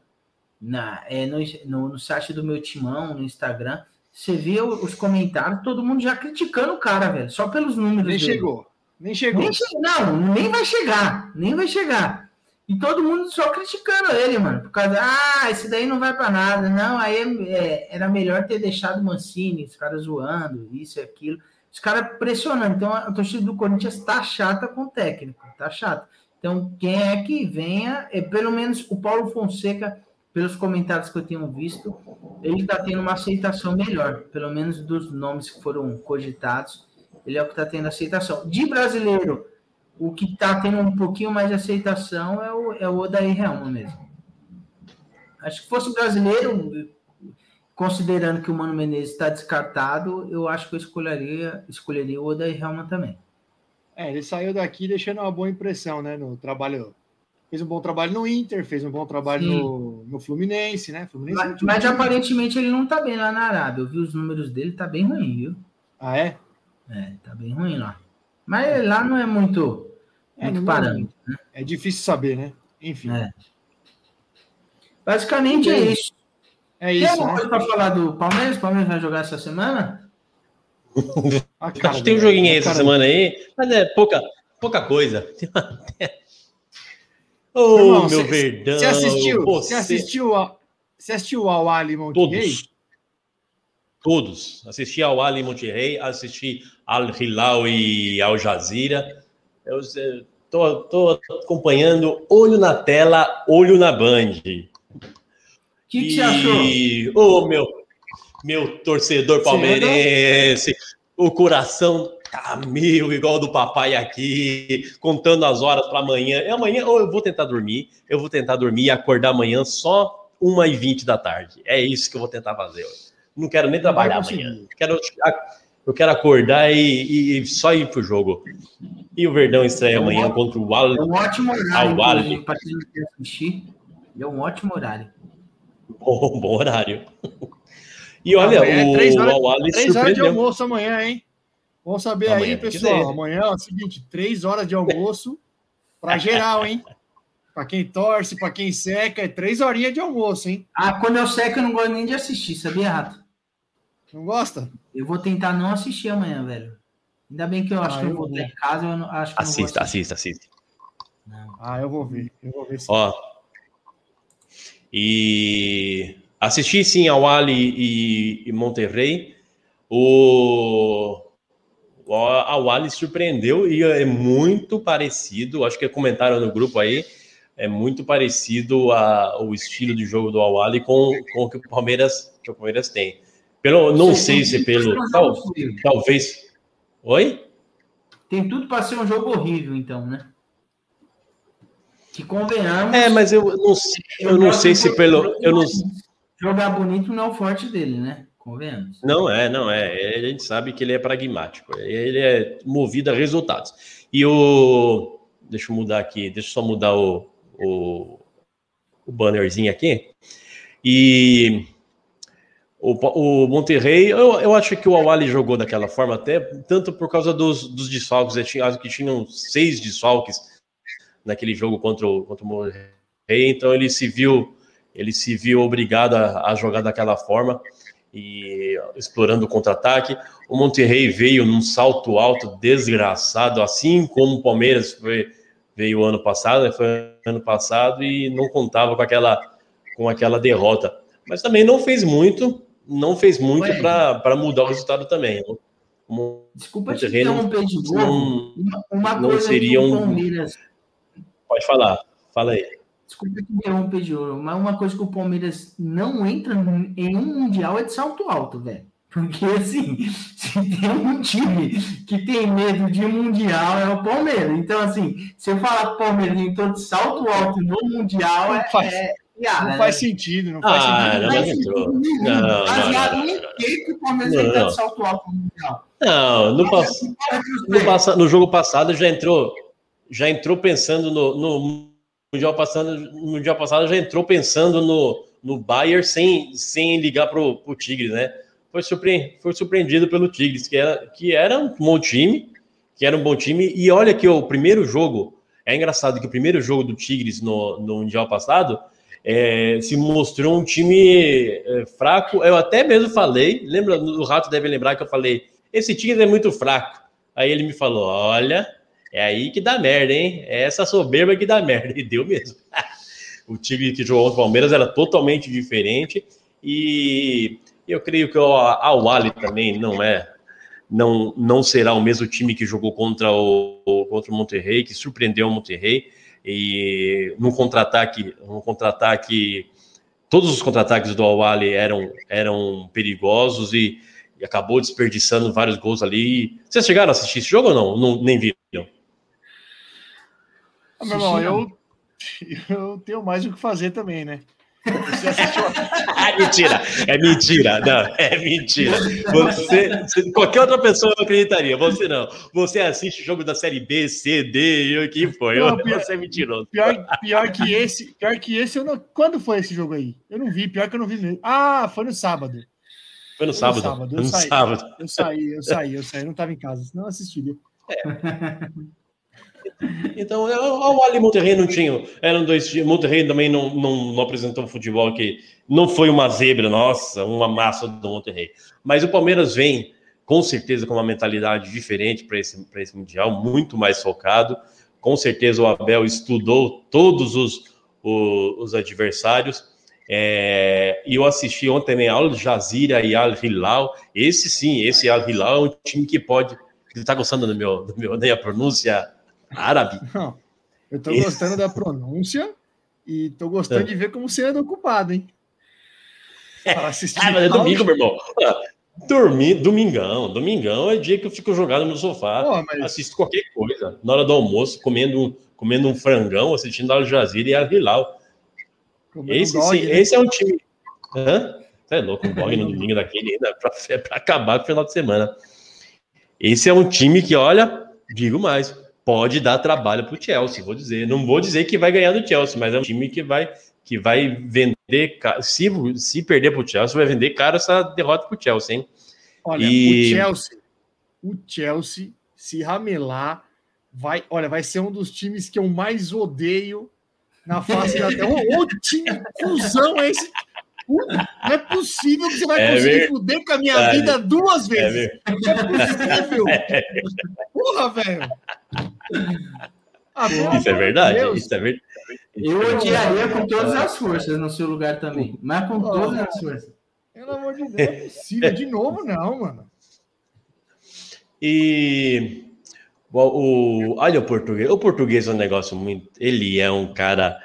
na, é, no, no, no, site do meu timão, no Instagram. Você vê os comentários, todo mundo já criticando o cara, velho, só pelos números. Nem dele. chegou. Nem chegou. Nem che... Não, nem vai chegar. Nem vai chegar. E todo mundo só criticando ele, mano. Por causa, ah, esse daí não vai para nada. Não, aí é, era melhor ter deixado o Mancini, os caras zoando, isso e aquilo. Os caras pressionando. Então a torcida do Corinthians tá chata com o técnico, tá chata. Então, quem é que venha, é, pelo menos o Paulo Fonseca, pelos comentários que eu tenho visto, ele está tendo uma aceitação melhor, pelo menos dos nomes que foram cogitados, ele é o que está tendo aceitação. De brasileiro, o que está tendo um pouquinho mais de aceitação é o, é o Odair Helman mesmo. Acho que fosse brasileiro, considerando que o Mano Menezes está descartado, eu acho que eu escolheria, escolheria o Odair Helman também. É, ele saiu daqui deixando uma boa impressão, né, no trabalho fez um bom trabalho no Inter, fez um bom trabalho no, no, Fluminense, né? Fluminense mas, mas aparentemente ele não tá bem lá na Arábia. Eu vi os números dele, tá bem ruim, viu? Ah, é? É, tá bem ruim lá. Mas lá não é muito, é, muito parâmetro, né? É difícil saber, né? Enfim. É. Basicamente é isso. É isso. Tem alguma né? coisa para falar do Palmeiras? O Palmeiras vai jogar essa semana? Ah, Acho que tem um joguinho aí essa semana aí, mas é pouca, pouca coisa. Ô, oh, meu cê, verdão. Você assistiu, você assistiu, a, você assistiu ao Ali Monterrey? Todos. Todos. Assisti ao Ali Monterrey, assisti Al Hilal e Al Jazeera. Eu tô acompanhando olho na tela, olho na Band. O que, que você achou? Ô, oh, meu, meu torcedor palmeirense, o coração tá mil, igual do papai aqui, contando as horas para amanhã. É amanhã, ou eu vou tentar dormir, eu vou tentar dormir e acordar amanhã só 1h20 da tarde. É isso que eu vou tentar fazer hoje. Não quero nem trabalhar amanhã. Quero, eu quero acordar e, e, só ir pro jogo. E o Verdão estreia é amanhã contra o Al. É um ótimo horário para quem quer assistir. É um ótimo horário. Bom, bom horário. E olha, amanhã é o, é três horas, o três horas de almoço amanhã, hein? Vamos saber amanhã, aí, pessoal. Amanhã é o seguinte: três horas de almoço para geral, hein? Para quem torce, para quem seca, é três horinhas de almoço, hein? Ah, quando eu seco, eu não gosto nem de assistir, sabia, Rato? Não gosta? Eu vou tentar não assistir amanhã, velho. Ainda bem que eu acho ah, que eu vou estar em casa, eu não, acho que assista, assista, assista. Ah, eu vou ver. Eu vou ver se... Ó. E assisti sim ao Ali e, e Monterrey. O a Wally surpreendeu e é muito parecido, acho que comentaram no grupo aí, é muito parecido a, o estilo de jogo do Awali com, com o que o Palmeiras, que o Palmeiras tem. Pelo, não sei se pelo. Tal, talvez. Oi? Tem tudo para ser um jogo horrível, então, né? Que convenhamos. É, mas eu não sei, eu não sei se pelo. Eu não... Jogar bonito não é o forte dele, né? Convenhamos. Não é, não é. A gente sabe que ele é pragmático. Ele é movido a resultados. E o. Deixa eu mudar aqui, deixa eu só mudar o, o, o bannerzinho aqui. E o, o Monterrey, eu, eu acho que o Awali jogou daquela forma, até tanto por causa dos, dos desfalques. Acho que tinham seis desfalques naquele jogo contra o, contra o Monterrey, então ele se viu ele se viu obrigado a, a jogar daquela forma e explorando o contra-ataque. O Monterrey veio num salto alto desgraçado, assim como o Palmeiras foi, veio ano passado, né? foi ano passado e não contava com aquela, com aquela derrota. Mas também não fez muito, não fez muito para mudar o resultado também. Desculpa te interromper de novo. Não, uma, uma não coisa seria um... Palmeiras... Pode falar, fala aí. desculpa que interromper de ouro, mas uma coisa que o Palmeiras não entra em um Mundial é de salto alto, velho. Porque, assim, se tem um time que tem medo de Mundial, é o Palmeiras. Então, assim, se eu falar que o Palmeiras entrou de salto alto no Mundial, é, é piada, não né? faz sentido, não faz ah, sentido. Não, não, entrou. Não, não, Baseado no que o Palmeiras entrou de salto alto no Mundial. Não, no, pass... no, pass... no jogo passado já entrou, já entrou pensando no, no mundial passado, no mundial passado já entrou pensando no, no Bayern sem, sem ligar pro, pro Tigres, né? Foi, surpre... foi surpreendido pelo Tigres, que era, que era um bom time, que era um bom time. E olha que o primeiro jogo, é engraçado que o primeiro jogo do Tigres no, no mundial passado é, se mostrou um time é, fraco. Eu até mesmo falei, lembra, o Rato deve lembrar que eu falei esse Tigres é muito fraco. Aí ele me falou: olha, é aí que dá merda, hein? É essa soberba que dá merda. E deu mesmo. o Tigre que jogou contra o Palmeiras era totalmente diferente. E eu creio que o Awali também não é. Não, não será o mesmo time que jogou contra o, contra o Monterrey, que surpreendeu o Monterrey. E no contra-ataque, no contra-ataque, todos os contra-ataques do Awali eram, eram perigosos e e acabou desperdiçando vários gols ali. Vocês chegaram a assistir esse jogo ou não? não nem viram? Ah, meu irmão, eu, eu tenho mais o que fazer também, né? Você assistiu... é mentira, é mentira, não, é mentira. Você, qualquer outra pessoa não acreditaria, você não. Você assiste jogo da série B, C, D, e o que foi? Não, pior, você é mentiroso. Pior, pior, que esse, pior que esse, eu não. Quando foi esse jogo aí? Eu não vi, pior que eu não vi mesmo. Ah, foi no sábado. Foi no sábado. No sábado. Eu, no saí, sábado. eu saí, eu saí, eu saí, eu não estava em casa, senão eu assistiria. É. Então, o Ali Monterrey não tinha. Eram dois Monterrey também não, não, não apresentou um futebol que não foi uma zebra, nossa, uma massa do Monterrey. Mas o Palmeiras vem, com certeza, com uma mentalidade diferente para esse, esse Mundial, muito mais focado. Com certeza o Abel estudou todos os, os, os adversários é, eu assisti ontem também Al Jazeera e Al Hilal. Esse sim, esse Al Hilal é um time que pode. Você está gostando do meu, do meu, da minha pronúncia árabe? Não, eu estou gostando da pronúncia e estou gostando é. de ver como você anda ocupado, hein? Ah, mas é domingo, meu irmão. Dormir, domingão. Domingão é dia que eu fico jogado no sofá, oh, mas... assisto qualquer coisa. Na hora do almoço, comendo, comendo um frangão, assistindo Al Jazeera e Al Hilal. Esse, dog, sim, né? esse é um time. Hã? Você é louco, um dog no domingo daquele ainda pra, é pra acabar com o final de semana. Esse é um time que, olha, digo mais, pode dar trabalho pro Chelsea, vou dizer. Não vou dizer que vai ganhar do Chelsea, mas é um time que vai, que vai vender. Se, se perder pro Chelsea, vai vender caro essa derrota pro Chelsea, hein? Olha, e... o Chelsea, o Chelsea, se ramelar, vai, olha, vai ser um dos times que eu mais odeio na face da terra. Ô, time cuzão é esse? Não é possível que você vai é conseguir ver... fuder com a minha é vida duas vezes. É não é possível. Porra, velho. Ah, isso é verdade. Deus. Isso é verdade. Eu odiaria com todas as forças no seu lugar também. Mas com todas as forças. Pelo amor de Deus, é possível. De novo, não, mano. E o, olha o português. O português é um negócio muito. Ele é um cara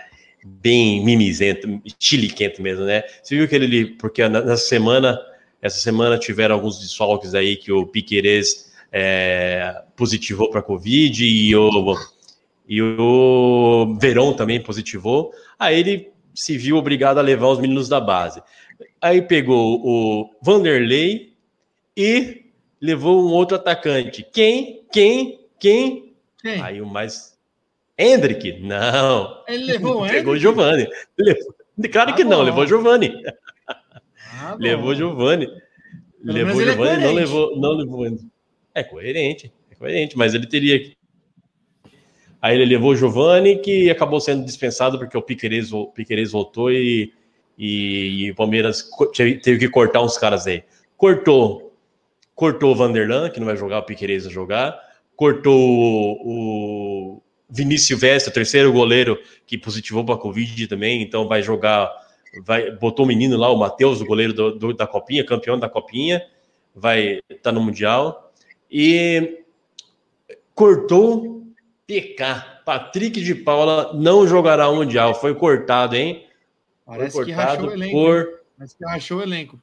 bem mimizento, chiliquento mesmo, né? Você viu que ele. Porque nessa semana, essa semana tiveram alguns desfalques aí que o Piquerez é, positivou para Covid e o, e o Verão também positivou. Aí ele se viu obrigado a levar os meninos da base. Aí pegou o Vanderlei e levou um outro atacante. Quem? Quem? Quem? Quem? Aí o mais. Hendrick? Não. Ele levou o Pegou o Giovanni. Levou... Claro ah, que não, levou o Giovanni. Ah, levou o Giovanni. levou o Giovanni, é não levou, não levou. É coerente, é coerente, mas ele teria que. Aí ele levou o Giovanni, que acabou sendo dispensado porque o Piqueires, o Piqueires voltou e, e, e, o Palmeiras teve que cortar uns caras aí. Cortou, cortou o Vanderlan, que não vai jogar, o Piqueires vai jogar cortou o Vinícius Silvestre, o terceiro goleiro que positivou para a Covid também, então vai jogar, vai botou o menino lá, o Matheus, o goleiro do, do, da Copinha, campeão da Copinha, vai estar tá no Mundial, e cortou PK. Patrick de Paula não jogará o Mundial. Foi cortado, hein? Parece Foi que cortado rachou o elenco. por. Parece que rachou o elenco.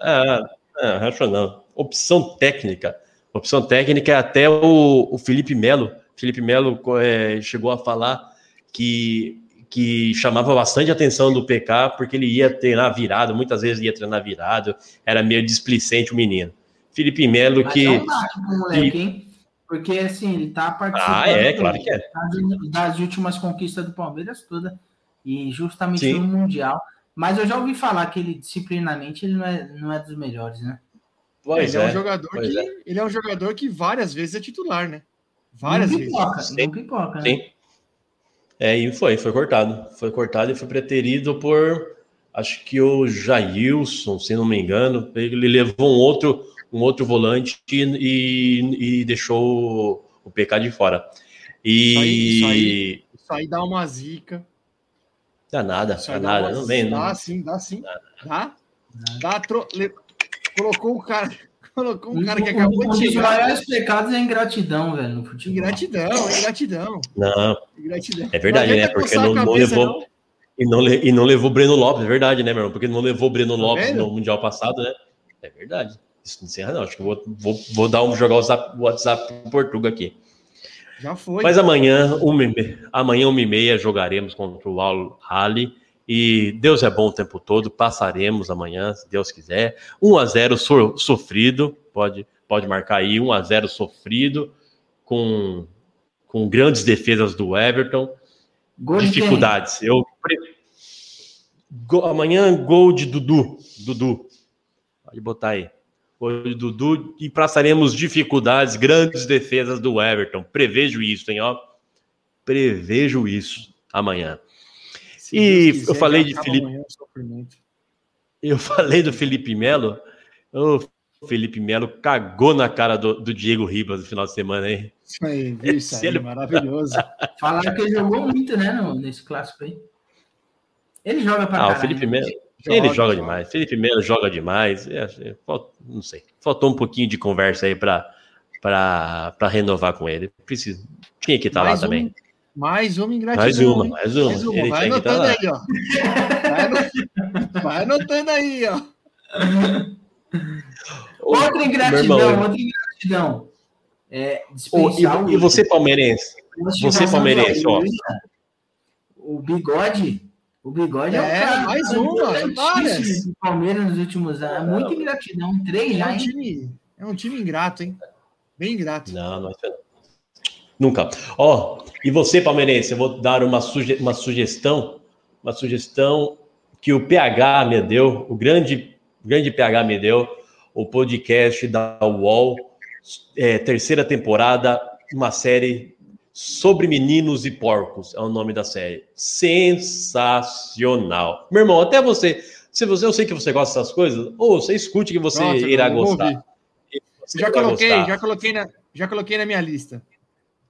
Ah, ah, rachou não. Opção técnica. Opção técnica é até o, o Felipe Melo. Felipe Melo é, chegou a falar que, que chamava bastante atenção do PK porque ele ia treinar virado, muitas vezes ia treinar virado, era meio displicente o menino. Felipe Melo Mas que. é um moleque, hein? Porque assim, ele tá participando Ah, é, claro que é. das, das últimas conquistas do Palmeiras todas. E justamente Sim. no Mundial. Mas eu já ouvi falar que ele disciplinamente ele não é, não é dos melhores, né? Pois ele é, é. um jogador pois que é. ele é um jogador que várias vezes é titular, né? Várias não vezes. pipoca, Sim. não pipoca, né? Sim. É, e foi, foi cortado. Foi cortado e foi preterido por acho que o Jailson, se não me engano. Ele levou um outro, um outro volante e, e, e deixou o PK de fora. Isso aí, E isso aí. Isso aí dá uma zica. dá nada, Isso dá dá nada. uma- Não vem, Dá não. sim, dá sim. Dá? Dá. tro- le- Colocou o cara. Colocou um cara que Um- acabou um de dos chegar. maiores pecados é ingratidão, velho, no futebol. Ingratidão, ingratidão. Não, ingratidão. é verdade, Não né? Porque não, não levou. não. E não, e não levou o Breno Lopes, é verdade, né, meu irmão? Porque não levou o Breno Lopes vendo? no Mundial passado, né? É verdade. Isso não encerra, não. Acho que eu vou, vou, vou dar um, jogar o WhatsApp, o WhatsApp pro Portuga aqui. Já foi. Mas amanhã, uma, e amanhã, uma e meia, jogaremos contra o Al Ali. E Deus é bom o tempo todo, passaremos amanhã, se Deus quiser. 1 a 0 so- sofrido, pode, pode marcar aí, 1 a 0 sofrido, com, com grandes defesas do Everton. Gol dificuldades. Eu Go- amanhã gol de Dudu, Dudu. Pode botar aí. Gol de Dudu e passaremos dificuldades, grandes defesas do Everton. Prevejo isso, hein, ó. Prevejo isso amanhã. Se E Deus eu falei de Felipe- o. Eu falei do Felipe Melo. O Felipe Melo cagou na cara do, do Diego Ribas no final de semana, hein? Isso aí, viu? Isso aí, ele- maravilhoso. Falaram que ele jogou muito, né, no, nesse clássico aí. Ele joga pra Ah, o caralho. Felipe né? Melo. Ele joga demais. Felipe Melo joga demais. É, é, fal- não sei. Faltou um pouquinho de conversa aí para para renovar com ele. Preciso. Tinha que estar lá Mais um- também. Mais uma ingratidão. Mais uma, hein? mais uma. Mais uma. Ele Vai estar anotando lá. aí, ó. Vai anotando, aí, ó. Outra ingratidão, irmão, outra ingratidão. É, o e, e você, palmeirense? Você, palmeirense, ó. O bigode. O bigode é, É, o cara mais várias. do Palmeiras nos últimos anos. É muita ingratidão. Três É já, um hein? time, é um time ingrato, hein? Bem ingrato. Não, não é. Nunca. Ó, e você, palmeirense, eu vou dar uma, suge uma sugestão, uma sugestão que o PH me deu, o grande, grande PH me deu, o podcast da UOL, é, terceira temporada, uma série sobre meninos e porcos, é o nome da série. Sensacional. Meu irmão, até você, se você, eu sei que você gosta dessas coisas, ou você escute que você Pronto, irá gostar. Você Já coloquei, gostar. já coloquei, na, já coloquei na minha lista.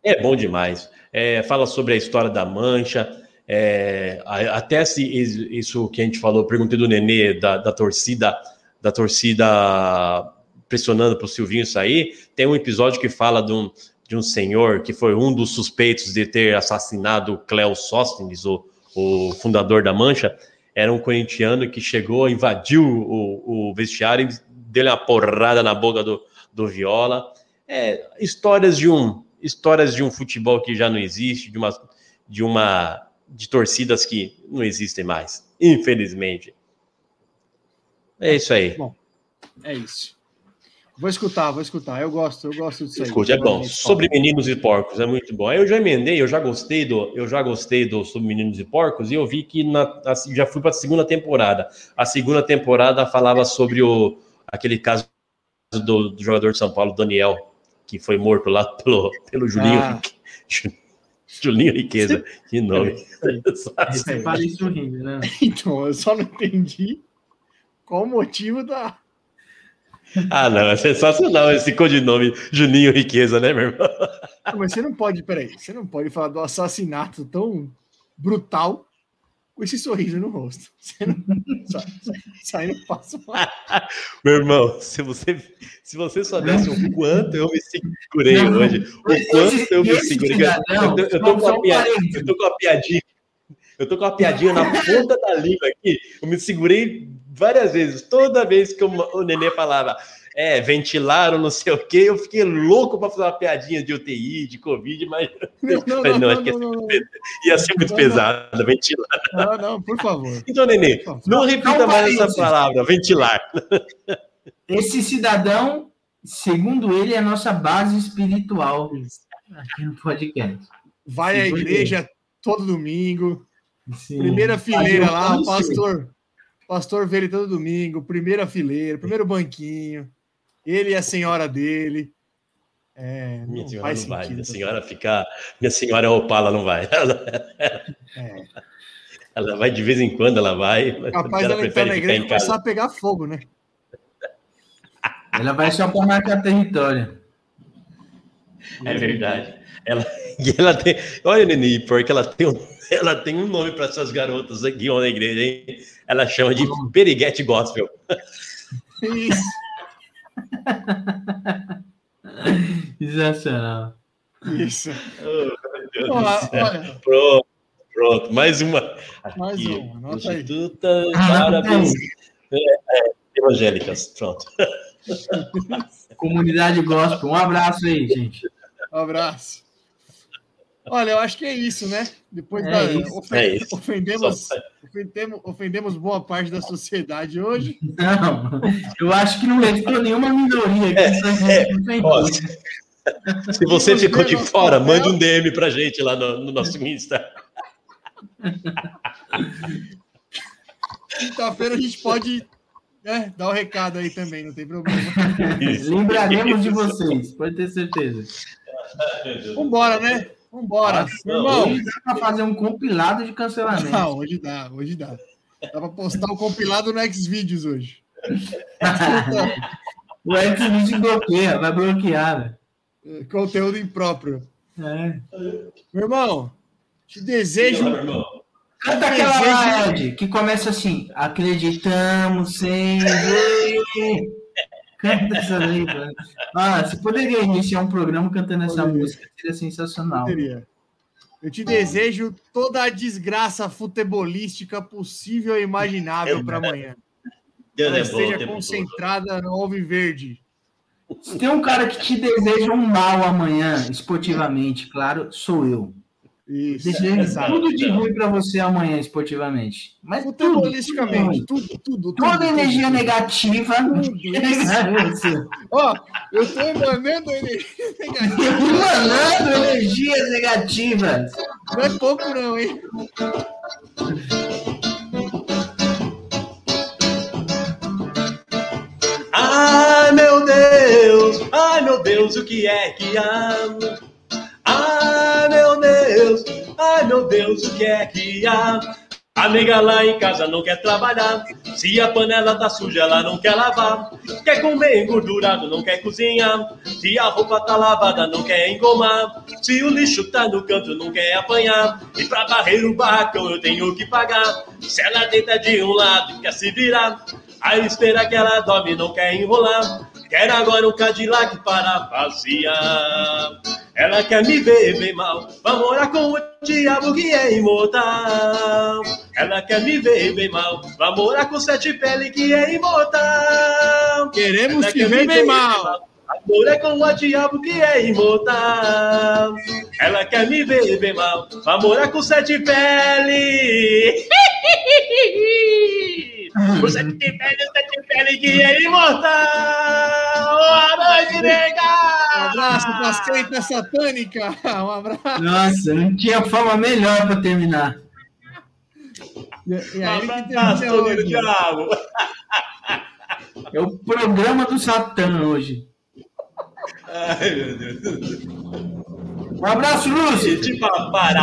É bom demais. É, fala sobre a história da mancha. é, até se isso que a gente falou, perguntei do Nenê, da, da torcida, da torcida pressionando para o Silvinho sair. Tem um episódio que fala de um, de um senhor que foi um dos suspeitos de ter assassinado Cléo Sóstenes, o, o fundador da Mancha. Era um corintiano que chegou, invadiu o, o vestiário e deu uma porrada na boca do, do Viola. É, histórias de um histórias de um futebol que já não existe, de uma de uma de torcidas que não existem mais, infelizmente. É isso aí. É isso. Vou escutar, vou escutar. Eu gosto, eu gosto disso aí. Escute, é bom. Sobre meninos e porcos, é muito bom. Eu já emendei, eu já gostei do, eu já gostei do sobre meninos e porcos e eu vi que na, já fui para a segunda temporada. A segunda temporada falava sobre o aquele caso do, do jogador de São Paulo, Daniel, que foi morto lá pelo, pelo Julinho, Ah. Julinho Riqueza. Que nome. Você isso rindo, né? Então, eu só não entendi qual o motivo da. ah, não, é sensacional esse codinome Juninho Riqueza, né, meu irmão? Mas você não pode, peraí, você não pode falar do assassinato tão brutal com esse sorriso no rosto. Você não, no passo mais. Meu irmão, se você, se você soubesse o quanto eu me segurei Não, hoje, o quanto eu me segurei. cidadão, Eu, eu, tô com um piadinha, eu tô com uma piadinha. Eu tô com uma piadinha na ponta da língua aqui. Eu me segurei várias vezes. Toda vez que o, o Nenê falava, é, ventilaram, não sei o quê, eu fiquei louco para fazer uma piadinha de UTI, de Covid, mas Não, não, Mas não, não, não, acho que não, não, não. ia ser muito Não, não. pesado, ventilar. Não, não, por favor. Então, Nenê, não repita mais essa palavra, ventilar. Esse cidadão, segundo ele, é a nossa base espiritual aqui no podcast. Vai à igreja todo domingo. Sim. Primeira fileira lá, pastor. Pastor vê ele todo domingo, primeira fileira, primeiro banquinho. Ele e a senhora dele. É, Minha não senhora faz não vai, minha senhora ficar. Minha senhora Opala não vai. Ela, É, ela vai de vez em quando, ela vai. capaz ela dela entrar prefere na igreja e começar a pegar fogo, né? Ela vai só para marcar território. É verdade. Ela, e ela tem. Olha, Neni, porque ela tem um, ela tem um nome para essas garotas aqui na igreja, hein? Ela chama de Periguete Gospel. Isso. Sensacional. Isso. Oh, meu Deus Ó, do céu. olha, Pronto, pronto. Mais uma. Mais Aqui, uma, anota aí. Ah, árabes é, é, evangélicas. Pronto. Comunidade gospel. Um abraço aí, gente. um abraço. Olha, eu acho que é isso, né? Depois É da. isso. ofen- É isso. Ofendemos, ofendemos, ofendemos boa parte da sociedade hoje. Não, eu acho que não restou nenhuma minoria aqui. É, é, Se você ficou de fora, papel. mande um DM pra gente lá no, no nosso Insta. Quinta-feira a gente pode né, dar o recado aí também, não tem problema. Isso. Lembraremos de vocês, pode ter certeza. Vambora, né? Vambora. Irmão. Hoje dá para fazer um compilado de cancelamento. Ah, hoje dá, hoje dá. Dá pra postar o compilado no Xvideos hoje. o Xvideos bloqueia, vai bloquear. É, Conteúdo impróprio. É. Meu irmão, te desejo. Meu irmão. Canta aquela Ed, que começa assim: Acreditamos sem ver. Canta essa letra. Ah, você poderia iniciar um programa cantando essa Poderia. música, seria sensacional. Teria. Eu te desejo toda a desgraça futebolística possível e imaginável para amanhã. Deus Ela é bom o esteja todo. concentrada no Alviverde. Se tem um cara que te deseja um mal amanhã, esportivamente, claro, sou eu. Isso. Exato. tudo de ruim para você amanhã, esportivamente. Mas tudo, tudo Futebolisticamente, tudo, tudo, tudo. Toda tudo, energia tudo. negativa. Você. Ó, eu tô emanando energia negativa. Emanando energias negativas. Não é pouco, não, hein? Ai, meu Deus, ai, meu Deus, o que é que há? Ai, meu Deus, ai, meu Deus, o que é que há? A nega lá em casa não quer trabalhar. Se a panela tá suja, ela não quer lavar. Quer comer engordurado, não quer cozinhar. Se a roupa tá lavada, não quer engomar. Se o lixo tá no canto, não quer apanhar. E pra varrer o barracão eu tenho que pagar. Se ela deita de um lado, quer se virar. A esteira que ela dorme não quer enrolar. Quer agora um Cadillac para passear. Ela quer me ver bem mal, vai morar com o diabo que é imortal. Ela quer me ver bem mal, vai morar com sete pele que é imortal. Queremos Ela te quer ver bem mal. Vai morar com o diabo que é imortal. Ela quer me ver bem mal, vai morar com sete pele. O sete pele, o sete pele que é imortal. Boa noite, Um nega! abraço pra seita satânica. Um abraço. Nossa, não tinha forma melhor para terminar. E, e aí que Abraço, Toninho hoje. Diabo. É o programa do Satã hoje. Ai, meu Deus. Um abraço, Lúcio. Tipo, parar.